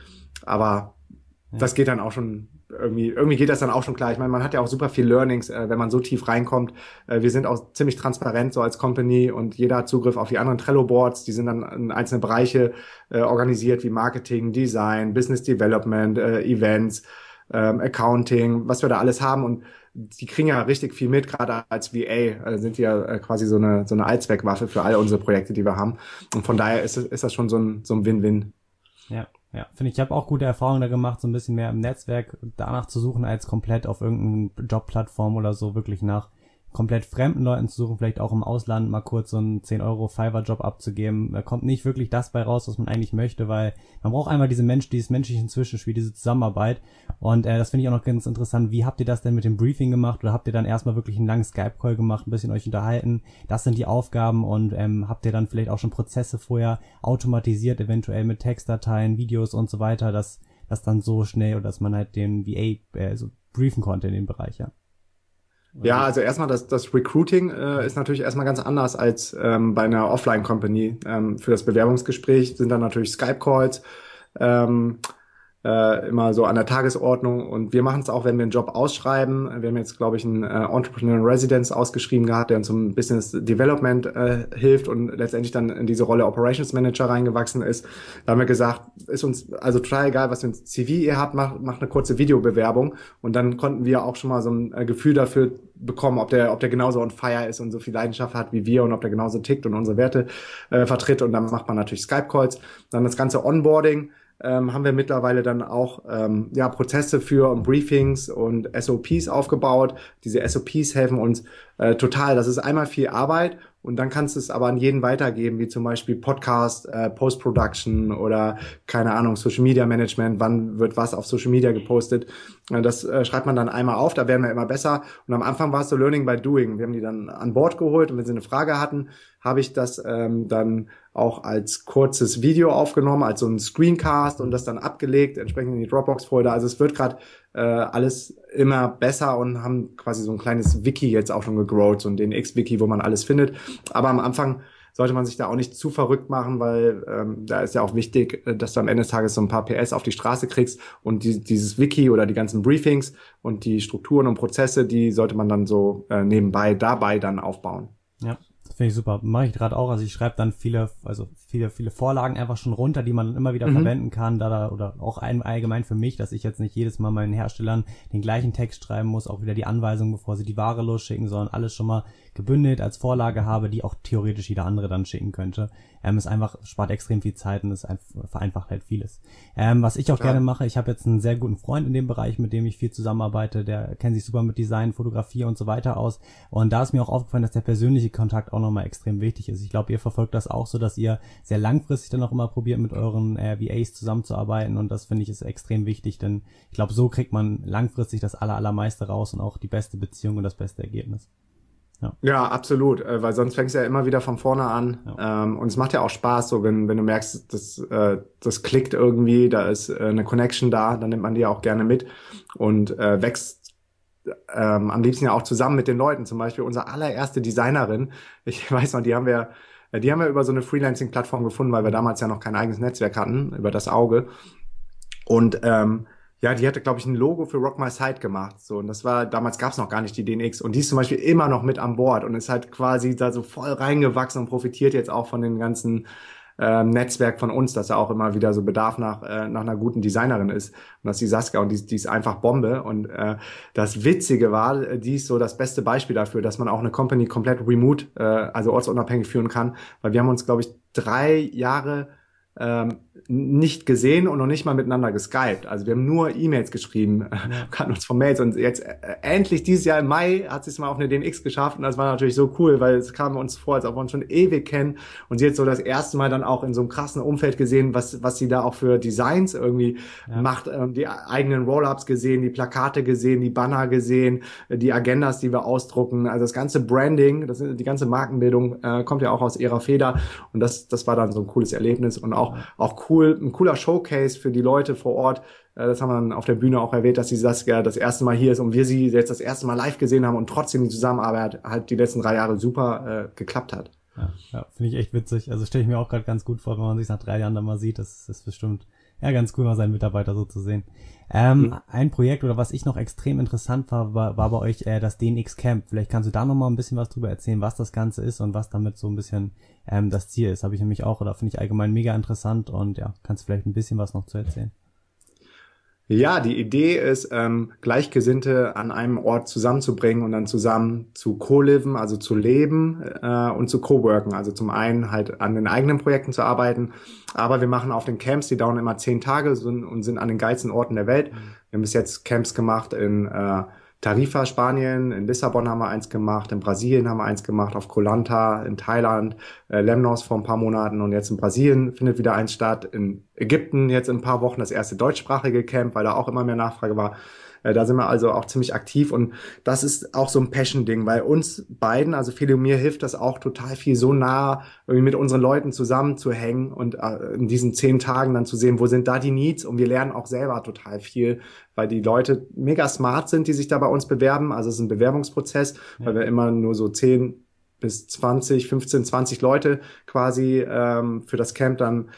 Aber ja. das geht dann auch schon irgendwie, irgendwie geht das dann auch schon klar. Ich meine, man hat ja auch super viel Learnings, äh, wenn man so tief reinkommt. Äh, wir sind auch ziemlich transparent so als Company und jeder hat Zugriff auf die anderen Trello-Boards. Die sind dann in einzelne Bereiche äh, organisiert wie Marketing, Design, Business Development, äh, Events, ähm, Accounting, was wir da alles haben und die kriegen ja richtig viel mit, gerade als VA also sind die ja äh, quasi so eine, so eine Allzweckwaffe für all unsere Projekte, die wir haben. Und von daher ist, ist das schon so ein, so ein Win-Win. Ja. Finde ich, ich habe auch gute Erfahrungen da gemacht, so ein bisschen mehr im Netzwerk danach zu suchen, als komplett auf irgendeine Jobplattform oder so wirklich nach komplett fremden Leuten zu suchen, vielleicht auch im Ausland mal kurz so einen 10 Euro Fiverr-Job abzugeben. Da kommt nicht wirklich das bei raus, was man eigentlich möchte, weil man braucht einmal diese Mensch, dieses menschliche Zwischenspiel, diese Zusammenarbeit. Und äh, das finde ich auch noch ganz interessant. Wie habt ihr das denn mit dem Briefing gemacht? Oder habt ihr dann erstmal wirklich einen langen Skype-Call gemacht, ein bisschen euch unterhalten? Das sind die Aufgaben und ähm, habt ihr dann vielleicht auch schon Prozesse vorher automatisiert, eventuell mit Textdateien, Videos und so weiter, dass das dann so schnell oder dass man halt den VA äh, so briefen konnte in dem Bereich, ja? Ja, also erstmal das, das Recruiting äh, ist natürlich erstmal ganz anders als ähm, bei einer Offline-Company. Ähm, für das Bewerbungsgespräch sind dann natürlich Skype-Calls. Ähm, äh, immer so an der Tagesordnung. Und wir machen es auch, wenn wir einen Job ausschreiben. Wir haben jetzt, glaube ich, einen äh, Entrepreneur Residence ausgeschrieben gehabt, der uns zum Business Development äh, hilft und letztendlich dann in diese Rolle Operations Manager reingewachsen ist. Da haben wir gesagt, ist uns also total egal, was für ein CV ihr habt, macht, macht eine kurze Videobewerbung. Und dann konnten wir auch schon mal so ein äh, Gefühl dafür bekommen, ob der, ob der genauso on fire ist und so viel Leidenschaft hat wie wir und ob der genauso tickt und unsere Werte äh, vertritt. Und dann macht man natürlich Skype-Calls. Dann das ganze Onboarding ähm, haben wir mittlerweile dann auch ähm, ja, Prozesse für und Briefings und SOPs aufgebaut. Diese SOPs helfen uns äh, total. Das ist einmal viel Arbeit und dann kannst du es aber an jeden weitergeben, wie zum Beispiel Podcast, äh, Post-Production oder keine Ahnung, Social Media Management, wann wird was auf Social Media gepostet. Äh, das äh, schreibt man dann einmal auf, da werden wir immer besser. Und am Anfang war es so Learning by Doing. Wir haben die dann an Bord geholt und wenn sie eine Frage hatten, habe ich das ähm, dann auch als kurzes Video aufgenommen, als so ein Screencast und das dann abgelegt, entsprechend in die Dropbox-Folder. Also es wird gerade äh, alles immer besser und haben quasi so ein kleines Wiki jetzt auch schon gegrowt, so ein DNX-Wiki, wo man alles findet. Aber am Anfang sollte man sich da auch nicht zu verrückt machen, weil ähm, da ist ja auch wichtig, äh, dass du am Ende des Tages so ein paar PS auf die Straße kriegst und die, dieses Wiki oder die ganzen Briefings und die Strukturen und Prozesse, die sollte man dann so äh, nebenbei dabei dann aufbauen. Ja. Finde ich super. Mache ich gerade auch. Also ich schreibe dann viele, also viele, viele Vorlagen einfach schon runter, die man dann immer wieder mhm. verwenden kann, da, da oder auch ein, allgemein für mich, dass ich jetzt nicht jedes Mal meinen Herstellern den gleichen Text schreiben muss, auch wieder die Anweisung, bevor sie die Ware losschicken, sondern alles schon mal gebündelt als Vorlage habe, die auch theoretisch jeder andere dann schicken könnte. Ähm, ist einfach, spart extrem viel Zeit und es vereinfacht halt vieles. Ähm, was ich auch ja. gerne mache, ich habe jetzt einen sehr guten Freund in dem Bereich, mit dem ich viel zusammenarbeite, der kennt sich super mit Design, Fotografie und so weiter aus. Und da ist mir auch aufgefallen, dass der persönliche Kontakt auch nochmal extrem wichtig ist. Ich glaube, ihr verfolgt das auch so, dass ihr sehr langfristig dann auch immer probiert, mit euren äh, VAs zusammenzuarbeiten und das finde ich ist extrem wichtig, denn ich glaube, so kriegt man langfristig das aller, allermeiste raus und auch die beste Beziehung und das beste Ergebnis. Ja. ja, absolut, äh, weil sonst fängst du ja immer wieder von vorne an. Ja. Ähm, und es macht ja auch Spaß, so wenn, wenn du merkst, das, äh, das klickt irgendwie, da ist äh, eine Connection da, dann nimmt man die ja auch gerne mit und wächst ähm, am liebsten ja auch zusammen mit den Leuten. Zum Beispiel unsere allererste Designerin, ich weiß noch, die haben wir, äh, die haben wir über so eine Freelancing-Plattform gefunden, weil wir damals ja noch kein eigenes Netzwerk hatten, über das Auge. Und ähm, ja, die hatte, glaube ich, ein Logo für Rock My Side gemacht. So, und das war, damals gab es noch gar nicht die DNX. Und die ist zum Beispiel immer noch mit an Bord und ist halt quasi da so voll reingewachsen und profitiert jetzt auch von den ganzen äh, Netzwerk von uns, dass da auch immer wieder so Bedarf nach, äh, nach einer guten Designerin ist. Und das ist die Saskia und die, die ist einfach Bombe. Und äh, das Witzige war, die ist so das beste Beispiel dafür, dass man auch eine Company komplett remote, äh, also ortsunabhängig führen kann. Weil wir haben uns, glaube ich, drei Jahre ähm, nicht gesehen und noch nicht mal miteinander geskypt. Also wir haben nur E-Mails geschrieben, ja. kannten uns von Mails und jetzt äh, endlich dieses Jahr im Mai hat sie es mal auf eine DNX geschafft und das war natürlich so cool, weil es kam uns vor, als ob wir uns schon ewig kennen und sie jetzt so das erste Mal dann auch in so einem krassen Umfeld gesehen, was, was sie da auch für Designs irgendwie ja. macht, ähm, die eigenen Roll-Ups gesehen, die Plakate gesehen, die Banner gesehen, die Agendas, die wir ausdrucken, also das ganze Branding, das, die ganze Markenbildung äh, kommt ja auch aus ihrer Feder und das, das war dann so ein cooles Erlebnis und auch, auch cool, ein cooler Showcase für die Leute vor Ort. Äh, das haben wir dann auf der Bühne auch erwähnt, dass sie Saskia das erste Mal hier ist und wir sie jetzt das erste Mal live gesehen haben und trotzdem die Zusammenarbeit halt die letzten drei Jahre super äh, geklappt hat. Ja, ja finde ich echt witzig. Also stelle ich mir auch gerade ganz gut vor, wenn man sich nach drei Jahren dann mal sieht. Das ist bestimmt ja ganz cool, mal seinen Mitarbeiter so zu sehen. Ähm, mhm. Ein Projekt oder was ich noch extrem interessant war, war, war bei euch äh, das DNX Camp. Vielleicht kannst du da noch mal ein bisschen was drüber erzählen, was das Ganze ist und was damit so ein bisschen ähm, das Ziel ist. Habe ich nämlich auch oder finde ich allgemein mega interessant und ja, kannst du vielleicht ein bisschen was noch zu erzählen. Ja, die Idee ist, ähm, Gleichgesinnte an einem Ort zusammenzubringen und dann zusammen zu co-liven, also zu leben äh, und zu co-worken. Also zum einen halt an den eigenen Projekten zu arbeiten, aber wir machen auf den Camps, die dauern immer zehn Tage und sind an den geilsten Orten der Welt. Wir haben bis jetzt Camps gemacht in äh, Tarifa, Spanien, in Lissabon haben wir eins gemacht, in Brasilien haben wir eins gemacht, auf Kolanta, in Thailand, äh, Lemnos vor ein paar Monaten und jetzt in Brasilien findet wieder eins statt, in Ägypten jetzt in ein paar Wochen das erste deutschsprachige Camp, weil da auch immer mehr Nachfrage war. Äh, da sind wir also auch ziemlich aktiv und das ist auch so ein Passion-Ding, weil uns beiden, also Feli und mir, hilft das auch total viel, so nah irgendwie mit unseren Leuten zusammenzuhängen und äh, in diesen zehn Tagen dann zu sehen, wo sind da die Needs und wir lernen auch selber total viel, weil die Leute mega smart sind, die sich da bei uns bewerben. Also es ist ein Bewerbungsprozess, ja. weil wir immer nur so zehn bis 20, 15, 20 Leute quasi ähm, für das Camp dann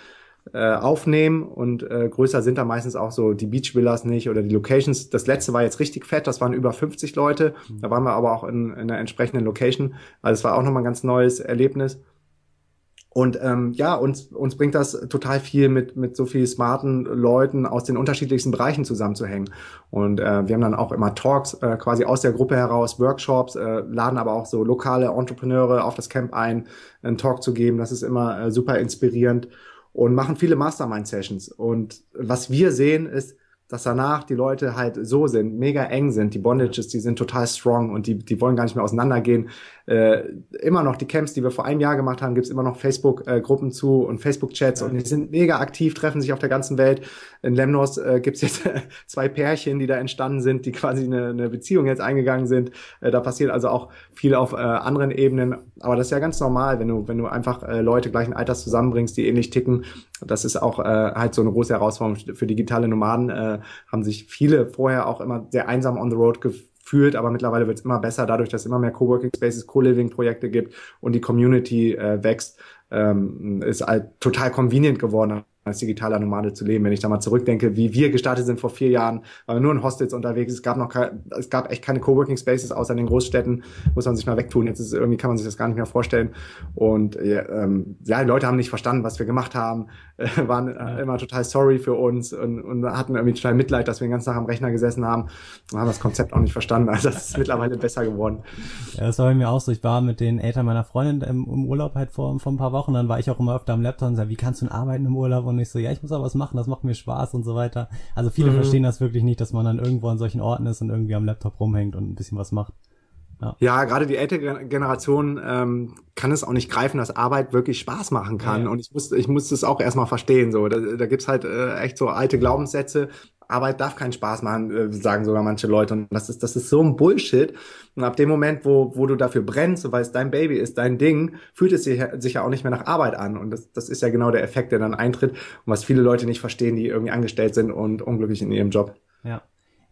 äh, aufnehmen und äh, größer sind da meistens auch so die Beach Villas nicht oder die Locations. Das letzte war jetzt richtig fett, das waren über 50 Leute. Da waren wir aber auch in, in einer entsprechenden Location. Also es war auch nochmal ein ganz neues Erlebnis. Und ähm, ja, uns, uns bringt das total viel, mit, mit so viel smarten Leuten aus den unterschiedlichsten Bereichen zusammenzuhängen. Und äh, wir haben dann auch immer Talks äh, quasi aus der Gruppe heraus, Workshops, äh, laden aber auch so lokale Entrepreneure auf das Camp ein, einen Talk zu geben. Das ist immer äh, super inspirierend und machen viele Mastermind-Sessions. Und was wir sehen, ist, dass danach die Leute halt so sind, mega eng sind, die Bondages, die sind total strong und die, die wollen gar nicht mehr auseinandergehen. Äh, immer noch die Camps, die wir vor einem Jahr gemacht haben, gibt's immer noch Facebook-Gruppen zu und Facebook-Chats ja. und die sind mega aktiv, treffen sich auf der ganzen Welt. In Lemnos äh, gibt's jetzt zwei Pärchen, die da entstanden sind, die quasi eine, eine Beziehung jetzt eingegangen sind. Äh, da passiert also auch viel auf äh, anderen Ebenen. Aber das ist ja ganz normal, wenn du, wenn du einfach äh, Leute gleichen Alters zusammenbringst, die ähnlich ticken. Das ist auch äh, halt so eine große Herausforderung für digitale Nomaden. Äh, haben sich viele vorher auch immer sehr einsam on the road gefühlt, aber mittlerweile wird es immer besser, dadurch, dass es immer mehr Coworking Spaces, Co-Living-Projekte gibt und die Community äh, wächst, ähm, ist halt total convenient geworden als digitaler Nomade zu leben. Wenn ich da mal zurückdenke, wie wir gestartet sind vor vier Jahren, waren wir nur in Hostels unterwegs. Es gab noch es gab echt keine Coworking Spaces außer in den Großstädten. Muss man sich mal wegtun. Jetzt ist irgendwie kann man sich das gar nicht mehr vorstellen. Und ja, ähm, ja die Leute haben nicht verstanden, was wir gemacht haben, äh, waren äh, immer total sorry für uns und, und hatten irgendwie total Mitleid, dass wir den ganzen Tag am Rechner gesessen haben und haben das Konzept auch nicht verstanden. Also das ist mittlerweile besser geworden. Ja, das war bei mir auch so. Ich war mit den Eltern meiner Freundin im, im Urlaub halt vor, vor ein paar Wochen. Dann war ich auch immer öfter am Laptop und sagte, wie kannst du denn arbeiten im Urlaub? Und ich so, ja, ich muss aber was machen, das macht mir Spaß und so weiter. Also viele mhm. verstehen das wirklich nicht, dass man dann irgendwo an solchen Orten ist und irgendwie am Laptop rumhängt und ein bisschen was macht. Ja, ja gerade die ältere Generation ähm, kann es auch nicht greifen, dass Arbeit wirklich Spaß machen kann. Ja. Und ich muss, ich muss das auch erstmal verstehen. So, da, da gibt's halt äh, echt so alte Glaubenssätze. Arbeit darf keinen Spaß machen, äh, sagen sogar manche Leute. Und das ist, das ist so ein Bullshit. Und ab dem Moment, wo, wo du dafür brennst, weil es dein Baby ist, dein Ding, fühlt es sich, sich ja auch nicht mehr nach Arbeit an. Und das, das ist ja genau der Effekt, der dann eintritt und was viele Leute nicht verstehen, die irgendwie angestellt sind und unglücklich in ihrem Job. Ja.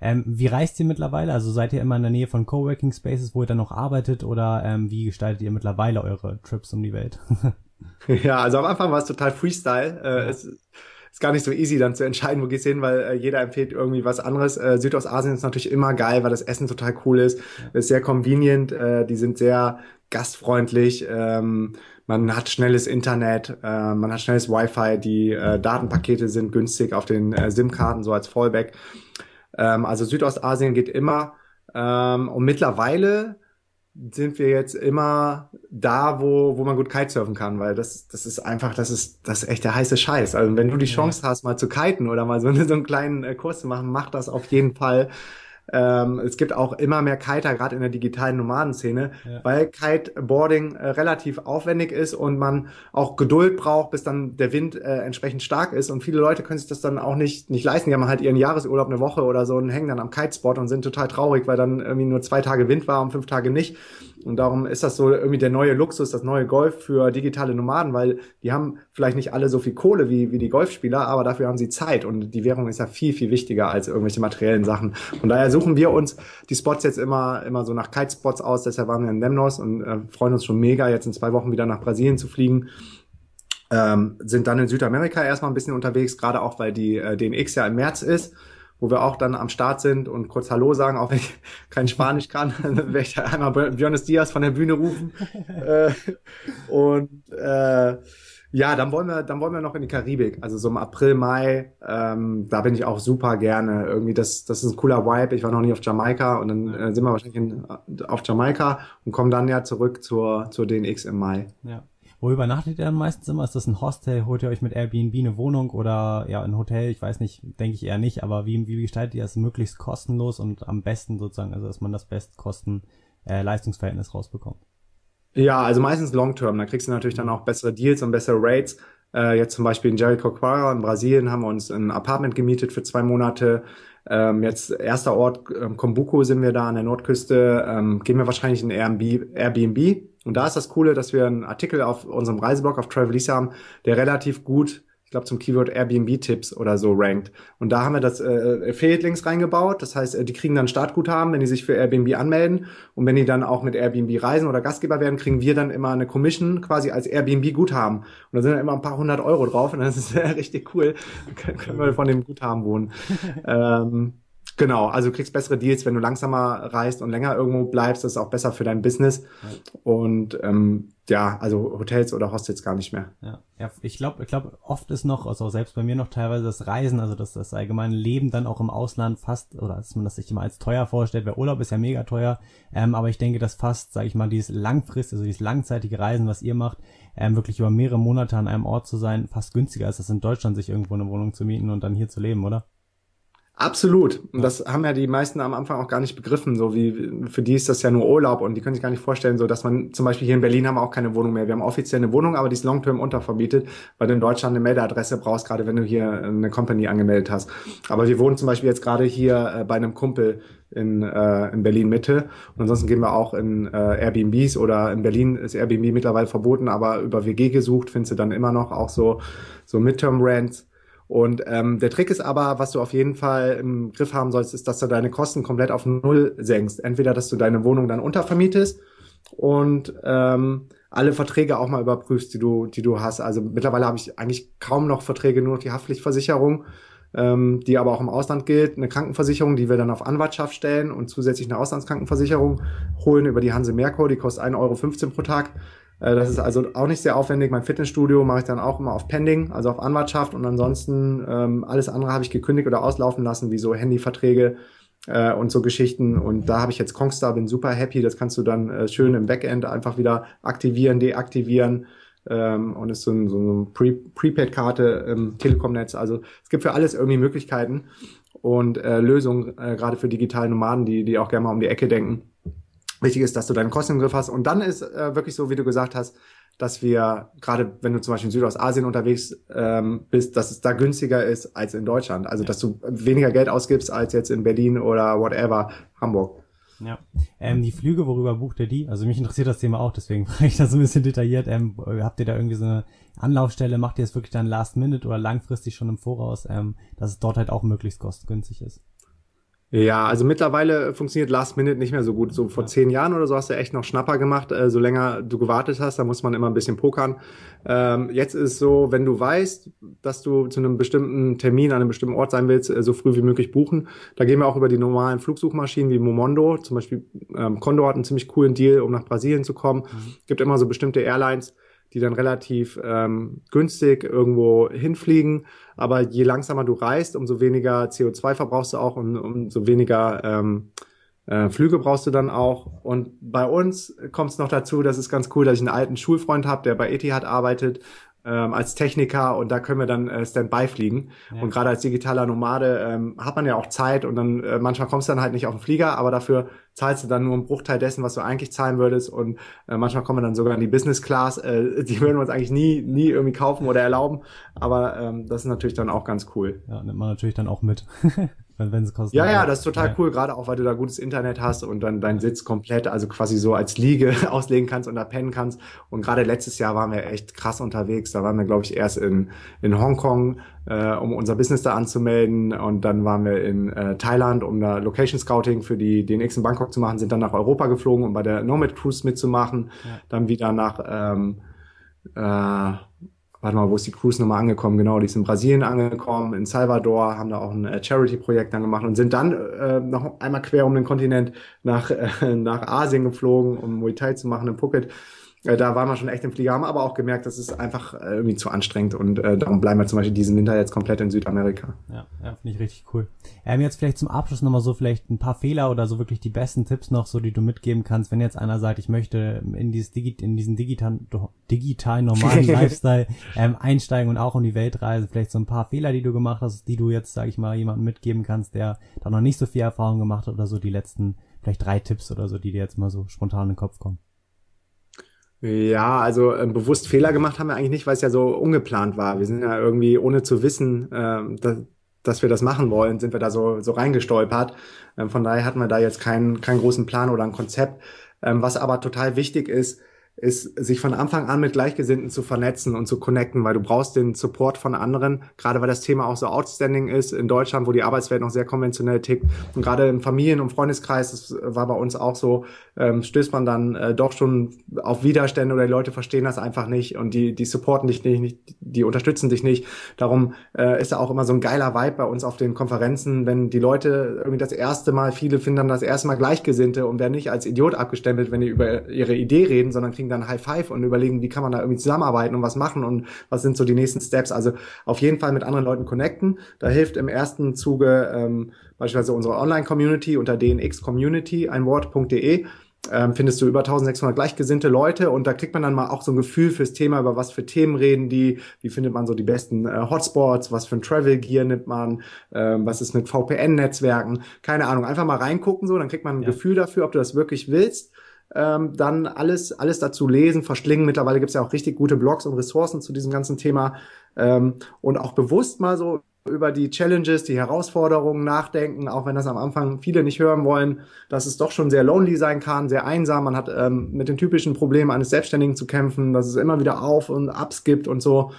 Ähm, wie reist ihr mittlerweile? Also seid ihr immer in der Nähe von Coworking Spaces, wo ihr dann noch arbeitet oder ähm, wie gestaltet ihr mittlerweile eure Trips um die Welt? ja, also am Anfang war es total Freestyle. Äh, ja. es, ist gar nicht so easy dann zu entscheiden, wo gehst du hin, weil äh, jeder empfiehlt irgendwie was anderes. Äh, Südostasien ist natürlich immer geil, weil das Essen total cool ist, ja. ist sehr convenient, äh, die sind sehr gastfreundlich. Ähm, man hat schnelles Internet, äh, man hat schnelles Wi-Fi, die äh, Datenpakete sind günstig auf den äh, SIM-Karten so als Fallback. Ähm, also Südostasien geht immer. Ähm, und mittlerweile sind wir jetzt immer da, wo, wo man gut Kitesurfen kann, weil das, das ist einfach, das ist, das ist echt der heiße Scheiß. Also wenn du die Chance hast, mal zu kiten oder mal so, so einen kleinen äh, Kurs zu machen, mach das auf jeden Fall. Ähm, es gibt auch immer mehr Kiter, gerade in der digitalen Nomadenszene, ja. weil Kiteboarding äh, relativ aufwendig ist und man auch Geduld braucht, bis dann der Wind äh, entsprechend stark ist. Und viele Leute können sich das dann auch nicht, nicht leisten. Die haben halt ihren Jahresurlaub eine Woche oder so und hängen dann am Kitespot und sind total traurig, weil dann irgendwie nur zwei Tage Wind war und fünf Tage nicht. Und darum ist das so irgendwie der neue Luxus, das neue Golf für digitale Nomaden, weil die haben vielleicht nicht alle so viel Kohle wie, wie die Golfspieler, aber dafür haben sie Zeit und die Währung ist ja viel, viel wichtiger als irgendwelche materiellen Sachen. Von daher suchen wir uns die Spots jetzt immer, immer so nach Kitespots aus, deshalb waren wir in Lemnos und äh, freuen uns schon mega, jetzt in zwei Wochen wieder nach Brasilien zu fliegen. Ähm, sind dann in Südamerika erstmal ein bisschen unterwegs, gerade auch weil die äh, DNX ja im März ist wo wir auch dann am Start sind und kurz Hallo sagen, auch wenn ich kein Spanisch kann, dann werde ich da einmal Buenos Dias von der Bühne rufen. äh, und äh, ja, dann wollen wir, dann wollen wir noch in die Karibik. Also so im April, Mai, ähm, da bin ich auch super gerne. Irgendwie, das, das ist ein cooler Vibe. Ich war noch nie auf Jamaika und dann äh, sind wir wahrscheinlich in, auf Jamaika und kommen dann ja zurück zur, zur DNX im Mai. Ja. Wo übernachtet ihr dann meistens immer? Ist das ein Hostel? Holt ihr euch mit Airbnb eine Wohnung oder ja ein Hotel? Ich weiß nicht, denke ich eher nicht, aber wie, wie gestaltet ihr das möglichst kostenlos und am besten sozusagen, also dass man das Bestkosten-Leistungsverhältnis äh, rausbekommt? Ja, also meistens Long-Term. Da kriegst du natürlich dann auch bessere Deals und bessere Rates. Äh, jetzt zum Beispiel in Jericoacoara in Brasilien haben wir uns ein Apartment gemietet für zwei Monate. Ähm, jetzt erster Ort, ähm, Kombuko sind wir da an der Nordküste. Ähm, gehen wir wahrscheinlich in Airbnb, Airbnb und da ist das Coole, dass wir einen Artikel auf unserem Reiseblog auf Travelisa haben, der relativ gut, ich glaube zum Keyword Airbnb-Tipps oder so rankt. Und da haben wir das äh, Affiliate-Links reingebaut. Das heißt, äh, die kriegen dann Startguthaben, wenn die sich für Airbnb anmelden. Und wenn die dann auch mit Airbnb reisen oder Gastgeber werden, kriegen wir dann immer eine Commission quasi als Airbnb-Guthaben. Und da sind dann immer ein paar hundert Euro drauf. Und das ist richtig cool. Dann können wir von dem Guthaben wohnen. ähm, Genau, also du kriegst bessere Deals, wenn du langsamer reist und länger irgendwo bleibst. Das ist auch besser für dein Business. Ja. Und ähm, ja, also Hotels oder Hostels gar nicht mehr. Ja, ja ich glaube, ich glaube, oft ist noch, also selbst bei mir noch teilweise das Reisen, also das, das allgemeine Leben dann auch im Ausland fast, oder dass man das sich immer als teuer vorstellt, weil Urlaub ist ja mega teuer. Ähm, aber ich denke, dass fast, sage ich mal, dieses langfristige, also dieses langzeitige Reisen, was ihr macht, ähm, wirklich über mehrere Monate an einem Ort zu sein, fast günstiger ist, als in Deutschland sich irgendwo eine Wohnung zu mieten und dann hier zu leben, oder? Absolut. Und das haben ja die meisten am Anfang auch gar nicht begriffen. So wie für die ist das ja nur Urlaub und die können sich gar nicht vorstellen, so dass man zum Beispiel hier in Berlin haben wir auch keine Wohnung mehr. Wir haben offiziell eine Wohnung, aber die ist long-term untervermietet, weil du in Deutschland eine Meldeadresse brauchst, gerade wenn du hier eine Company angemeldet hast. Aber wir wohnen zum Beispiel jetzt gerade hier äh, bei einem Kumpel in, äh, in Berlin Mitte. Und ansonsten gehen wir auch in äh, Airbnbs oder in Berlin ist Airbnb mittlerweile verboten, aber über WG gesucht findest du dann immer noch auch so so Midterm Rents. Und ähm, der Trick ist aber, was du auf jeden Fall im Griff haben sollst, ist, dass du deine Kosten komplett auf Null senkst. Entweder, dass du deine Wohnung dann untervermietest und ähm, alle Verträge auch mal überprüfst, die du, die du hast. Also mittlerweile habe ich eigentlich kaum noch Verträge, nur noch die Haftpflichtversicherung, ähm, die aber auch im Ausland gilt. Eine Krankenversicherung, die wir dann auf Anwartschaft stellen und zusätzlich eine Auslandskrankenversicherung holen über die Hanse Merkur, die kostet 1,15 Euro pro Tag. Äh, das ist also auch nicht sehr aufwendig. Mein Fitnessstudio mache ich dann auch immer auf Pending, also auf Anwartschaft und ansonsten ähm, alles andere habe ich gekündigt oder auslaufen lassen, wie so Handyverträge äh, und so Geschichten. Und da habe ich jetzt Kongstar, bin super happy. Das kannst du dann äh, schön im Backend einfach wieder aktivieren, deaktivieren. Ähm, und ist so, ein, so eine Pre Prepaid-Karte im Telekom-Netz. Also es gibt für alles irgendwie Möglichkeiten und äh, Lösungen, äh, gerade für digitale Nomaden, die, die auch gerne mal um die Ecke denken. Wichtig ist, dass du deine Kosten im Griff hast. Und dann ist äh, wirklich so, wie du gesagt hast, dass wir, gerade wenn du zum Beispiel in Südostasien unterwegs ähm, bist, dass es da günstiger ist als in Deutschland. Also, dass du weniger Geld ausgibst als jetzt in Berlin oder whatever, Hamburg. Ja. Ähm, die Flüge, worüber bucht ihr die? Also mich interessiert das Thema auch, deswegen frage ich das so ein bisschen detailliert. Ähm, habt ihr da irgendwie so eine Anlaufstelle? Macht ihr es wirklich dann last minute oder langfristig schon im Voraus, ähm, dass es dort halt auch möglichst kostengünstig ist? Ja, also mittlerweile funktioniert Last Minute nicht mehr so gut. So vor zehn Jahren oder so hast du echt noch Schnapper gemacht. Äh, so länger du gewartet hast, da muss man immer ein bisschen pokern. Ähm, jetzt ist es so, wenn du weißt, dass du zu einem bestimmten Termin an einem bestimmten Ort sein willst, äh, so früh wie möglich buchen. Da gehen wir auch über die normalen Flugsuchmaschinen wie Momondo. Zum Beispiel ähm, Condor hat einen ziemlich coolen Deal, um nach Brasilien zu kommen. Mhm. Gibt immer so bestimmte Airlines, die dann relativ ähm, günstig irgendwo hinfliegen. Aber je langsamer du reist, umso weniger CO2 verbrauchst du auch und umso weniger ähm, äh, Flüge brauchst du dann auch. Und bei uns kommt es noch dazu, das ist ganz cool, dass ich einen alten Schulfreund habe, der bei Etihad arbeitet ähm, als Techniker und da können wir dann äh, Standby fliegen. Ja. Und gerade als digitaler Nomade ähm, hat man ja auch Zeit und dann äh, manchmal kommst du dann halt nicht auf den Flieger, aber dafür zahlst du dann nur einen Bruchteil dessen, was du eigentlich zahlen würdest und äh, manchmal kommen wir dann sogar in die Business Class. Äh, die würden wir uns eigentlich nie, nie irgendwie kaufen oder erlauben, aber ähm, das ist natürlich dann auch ganz cool. Ja, nimmt man natürlich dann auch mit. wenn es kostet. Ja, ja, das ist total ja. cool, gerade auch, weil du da gutes Internet hast und dann deinen Sitz komplett, also quasi so als Liege auslegen kannst und da pennen kannst. Und gerade letztes Jahr waren wir echt krass unterwegs. Da waren wir, glaube ich, erst in, in Hongkong, äh, um unser Business da anzumelden. Und dann waren wir in äh, Thailand, um da Location Scouting für die DNX in Bangkok zu machen, sind dann nach Europa geflogen, um bei der Nomad Cruise mitzumachen. Ja. Dann wieder nach ähm, äh, warte mal, wo ist die Cruise nochmal angekommen? Genau, die ist in Brasilien angekommen, in Salvador, haben da auch ein äh, Charity-Projekt dann gemacht und sind dann äh, noch einmal quer um den Kontinent nach, äh, nach Asien geflogen, um Muay Thai zu machen in Phuket. Äh, da waren wir schon echt im Flieger, haben aber auch gemerkt, das ist einfach äh, irgendwie zu anstrengend und äh, darum bleiben wir zum Beispiel diesen Winter jetzt komplett in Südamerika. Ja, ja finde ich richtig cool. Ähm, jetzt vielleicht zum Abschluss nochmal so vielleicht ein paar Fehler oder so wirklich die besten Tipps noch, so die du mitgeben kannst, wenn jetzt einer sagt, ich möchte in, dieses Digi in diesen digitalen, digitalen normalen Lifestyle ähm, einsteigen und auch um die Welt reisen, vielleicht so ein paar Fehler, die du gemacht hast, die du jetzt, sage ich mal, jemandem mitgeben kannst, der da noch nicht so viel Erfahrung gemacht hat oder so die letzten vielleicht drei Tipps oder so, die dir jetzt mal so spontan in den Kopf kommen. Ja, also äh, bewusst Fehler gemacht haben wir eigentlich nicht, weil es ja so ungeplant war. Wir sind ja irgendwie, ohne zu wissen, äh, dass, dass wir das machen wollen, sind wir da so, so reingestolpert. Ähm, von daher hatten wir da jetzt keinen, keinen großen Plan oder ein Konzept. Ähm, was aber total wichtig ist, ist, sich von Anfang an mit Gleichgesinnten zu vernetzen und zu connecten, weil du brauchst den Support von anderen, gerade weil das Thema auch so outstanding ist in Deutschland, wo die Arbeitswelt noch sehr konventionell tickt. Und gerade im Familien- und Freundeskreis, das war bei uns auch so, ähm, stößt man dann äh, doch schon auf Widerstände oder die Leute verstehen das einfach nicht und die, die supporten dich nicht, nicht die unterstützen dich nicht. Darum äh, ist da auch immer so ein geiler Vibe bei uns auf den Konferenzen, wenn die Leute irgendwie das erste Mal, viele finden dann das erste Mal Gleichgesinnte und werden nicht als Idiot abgestempelt, wenn die über ihre Idee reden, sondern kriegen dann High Five und überlegen, wie kann man da irgendwie zusammenarbeiten und was machen und was sind so die nächsten Steps. Also auf jeden Fall mit anderen Leuten connecten. Da hilft im ersten Zuge ähm, beispielsweise unsere Online-Community unter dnxcommunity, ein Wort.de ähm, findest du über 1600 gleichgesinnte Leute und da kriegt man dann mal auch so ein Gefühl fürs Thema, über was für Themen reden die, wie findet man so die besten äh, Hotspots, was für ein Travel Gear nimmt man, ähm, was ist mit VPN-Netzwerken, keine Ahnung, einfach mal reingucken so, dann kriegt man ein ja. Gefühl dafür, ob du das wirklich willst ähm, dann alles, alles dazu lesen, verschlingen. Mittlerweile gibt's ja auch richtig gute Blogs und Ressourcen zu diesem ganzen Thema. Ähm, und auch bewusst mal so über die Challenges, die Herausforderungen nachdenken, auch wenn das am Anfang viele nicht hören wollen, dass es doch schon sehr lonely sein kann, sehr einsam. Man hat ähm, mit den typischen Problemen eines Selbstständigen zu kämpfen, dass es immer wieder Auf und Abs gibt und so.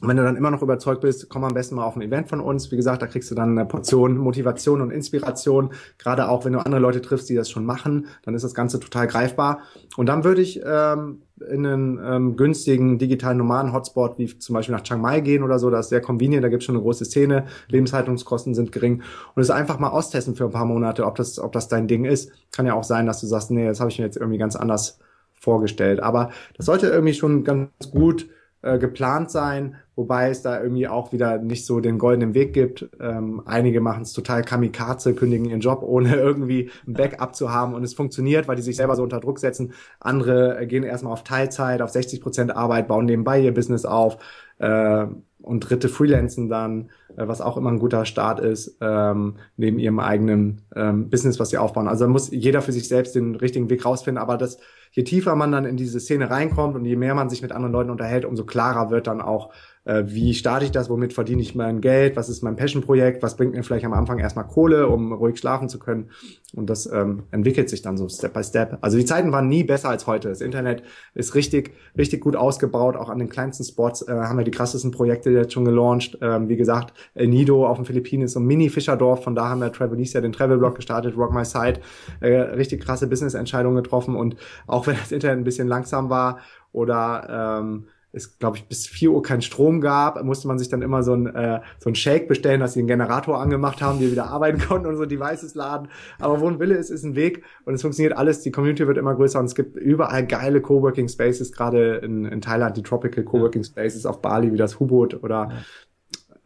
Und wenn du dann immer noch überzeugt bist, komm am besten mal auf ein Event von uns. Wie gesagt, da kriegst du dann eine Portion Motivation und Inspiration. Gerade auch, wenn du andere Leute triffst, die das schon machen, dann ist das Ganze total greifbar. Und dann würde ich ähm, in einen ähm, günstigen digitalen normalen Hotspot, wie zum Beispiel nach Chiang Mai gehen oder so, das ist sehr convenient, da gibt es schon eine große Szene, Lebenshaltungskosten sind gering und es einfach mal austesten für ein paar Monate, ob das, ob das dein Ding ist. Kann ja auch sein, dass du sagst, nee, das habe ich mir jetzt irgendwie ganz anders vorgestellt. Aber das sollte irgendwie schon ganz gut äh, geplant sein, wobei es da irgendwie auch wieder nicht so den goldenen Weg gibt. Ähm, einige machen es total kamikaze, kündigen ihren Job, ohne irgendwie ein Backup zu haben und es funktioniert, weil die sich selber so unter Druck setzen. Andere äh, gehen erstmal auf Teilzeit, auf 60 Prozent Arbeit, bauen nebenbei ihr Business auf äh, und dritte freelancen dann, äh, was auch immer ein guter Start ist, ähm, neben ihrem eigenen ähm, Business, was sie aufbauen. Also da muss jeder für sich selbst den richtigen Weg rausfinden, aber das je tiefer man dann in diese Szene reinkommt und je mehr man sich mit anderen Leuten unterhält, umso klarer wird dann auch, äh, wie starte ich das, womit verdiene ich mein Geld, was ist mein Passion-Projekt, was bringt mir vielleicht am Anfang erstmal Kohle, um ruhig schlafen zu können. Und das ähm, entwickelt sich dann so Step by Step. Also die Zeiten waren nie besser als heute. Das Internet ist richtig, richtig gut ausgebaut. Auch an den kleinsten Spots äh, haben wir die krassesten Projekte jetzt schon gelauncht. Ähm, wie gesagt, El Nido auf den Philippinen ist so ein Mini-Fischerdorf. Von da haben wir Travelista den Travel-Blog gestartet, Rock My Site, äh, richtig krasse Business-Entscheidungen getroffen. Und auch wenn das Internet ein bisschen langsam war oder ähm, es, glaube ich, bis 4 Uhr keinen Strom gab, musste man sich dann immer so ein, äh, so ein Shake bestellen, dass sie einen Generator angemacht haben, die wieder arbeiten konnten und so Devices laden. Aber wo ein Wille ist, ist ein Weg und es funktioniert alles. Die Community wird immer größer und es gibt überall geile Coworking Spaces, gerade in, in Thailand die Tropical Coworking Spaces auf Bali wie das Hubot oder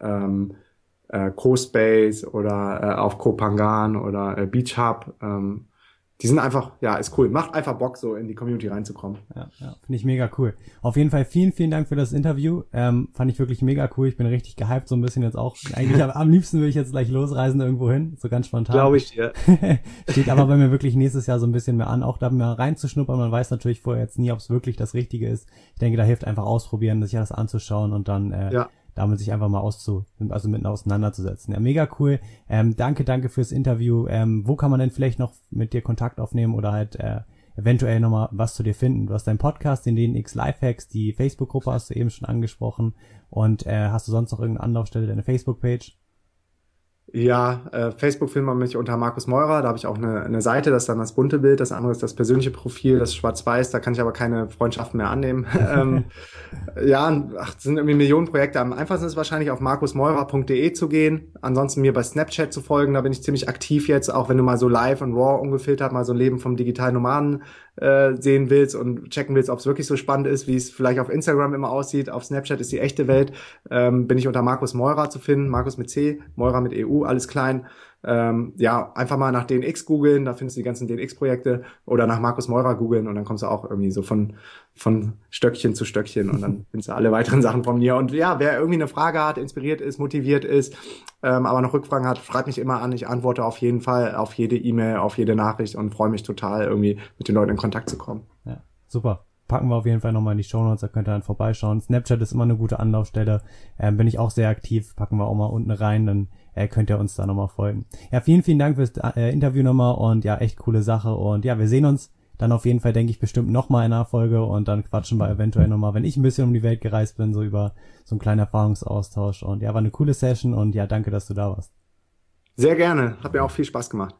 ja. ähm, äh, Co-Space oder äh, auf Koh Phangan oder äh, Beach Hub. Ähm, die sind einfach, ja, ist cool. Macht einfach Bock, so in die Community reinzukommen. Ja, ja finde ich mega cool. Auf jeden Fall vielen, vielen Dank für das Interview. Ähm, fand ich wirklich mega cool. Ich bin richtig gehypt, so ein bisschen jetzt auch. Eigentlich am liebsten würde ich jetzt gleich losreisen irgendwo hin, so ganz spontan. Glaube ich dir. Steht aber bei mir wirklich nächstes Jahr so ein bisschen mehr an, auch da mal reinzuschnuppern. Man weiß natürlich vorher jetzt nie, ob es wirklich das Richtige ist. Ich denke, da hilft einfach ausprobieren, sich das anzuschauen und dann äh, ja damit sich einfach mal auszu, also mitten auseinanderzusetzen. Ja, mega cool. Ähm, danke, danke fürs Interview. Ähm, wo kann man denn vielleicht noch mit dir Kontakt aufnehmen oder halt äh, eventuell nochmal was zu dir finden? Du hast deinen Podcast, den DNX Lifehacks, die Facebook-Gruppe hast du eben schon angesprochen und äh, hast du sonst noch irgendeine Anlaufstelle, deine Facebook-Page? Ja, äh, Facebook findet man mich unter Markus Meurer. Da habe ich auch eine, eine Seite, das ist dann das bunte Bild. Das andere ist das persönliche Profil, das schwarz-weiß. Da kann ich aber keine Freundschaften mehr annehmen. ähm, ja, ach, sind irgendwie Millionen Projekte. Am einfachsten ist wahrscheinlich auf markusmeurer.de zu gehen. Ansonsten mir bei Snapchat zu folgen. Da bin ich ziemlich aktiv jetzt, auch wenn du mal so live und raw ungefiltert mal so ein Leben vom digitalen Nomaden äh, sehen willst und checken willst, ob es wirklich so spannend ist, wie es vielleicht auf Instagram immer aussieht. Auf Snapchat ist die echte Welt. Ähm, bin ich unter Markus Meurer zu finden. Markus mit C, Meurer mit EU, alles klein. Ähm, ja, einfach mal nach DNX googeln, da findest du die ganzen DNX-Projekte oder nach Markus Meurer googeln und dann kommst du auch irgendwie so von, von Stöckchen zu Stöckchen und dann findest du alle weiteren Sachen von mir. Und ja, wer irgendwie eine Frage hat, inspiriert ist, motiviert ist, ähm, aber noch Rückfragen hat, schreibt mich immer an. Ich antworte auf jeden Fall auf jede E-Mail, auf jede Nachricht und freue mich total, irgendwie mit den Leuten in Kontakt zu kommen. Ja, super packen wir auf jeden Fall nochmal in die Show Notes, da könnt ihr dann vorbeischauen. Snapchat ist immer eine gute Anlaufstelle, ähm, bin ich auch sehr aktiv, packen wir auch mal unten rein, dann äh, könnt ihr uns da nochmal folgen. Ja, vielen, vielen Dank fürs äh, Interview nochmal und ja, echt coole Sache und ja, wir sehen uns dann auf jeden Fall, denke ich, bestimmt nochmal in einer Folge und dann quatschen wir eventuell nochmal, wenn ich ein bisschen um die Welt gereist bin, so über so einen kleinen Erfahrungsaustausch und ja, war eine coole Session und ja, danke, dass du da warst. Sehr gerne, hat mir auch viel Spaß gemacht.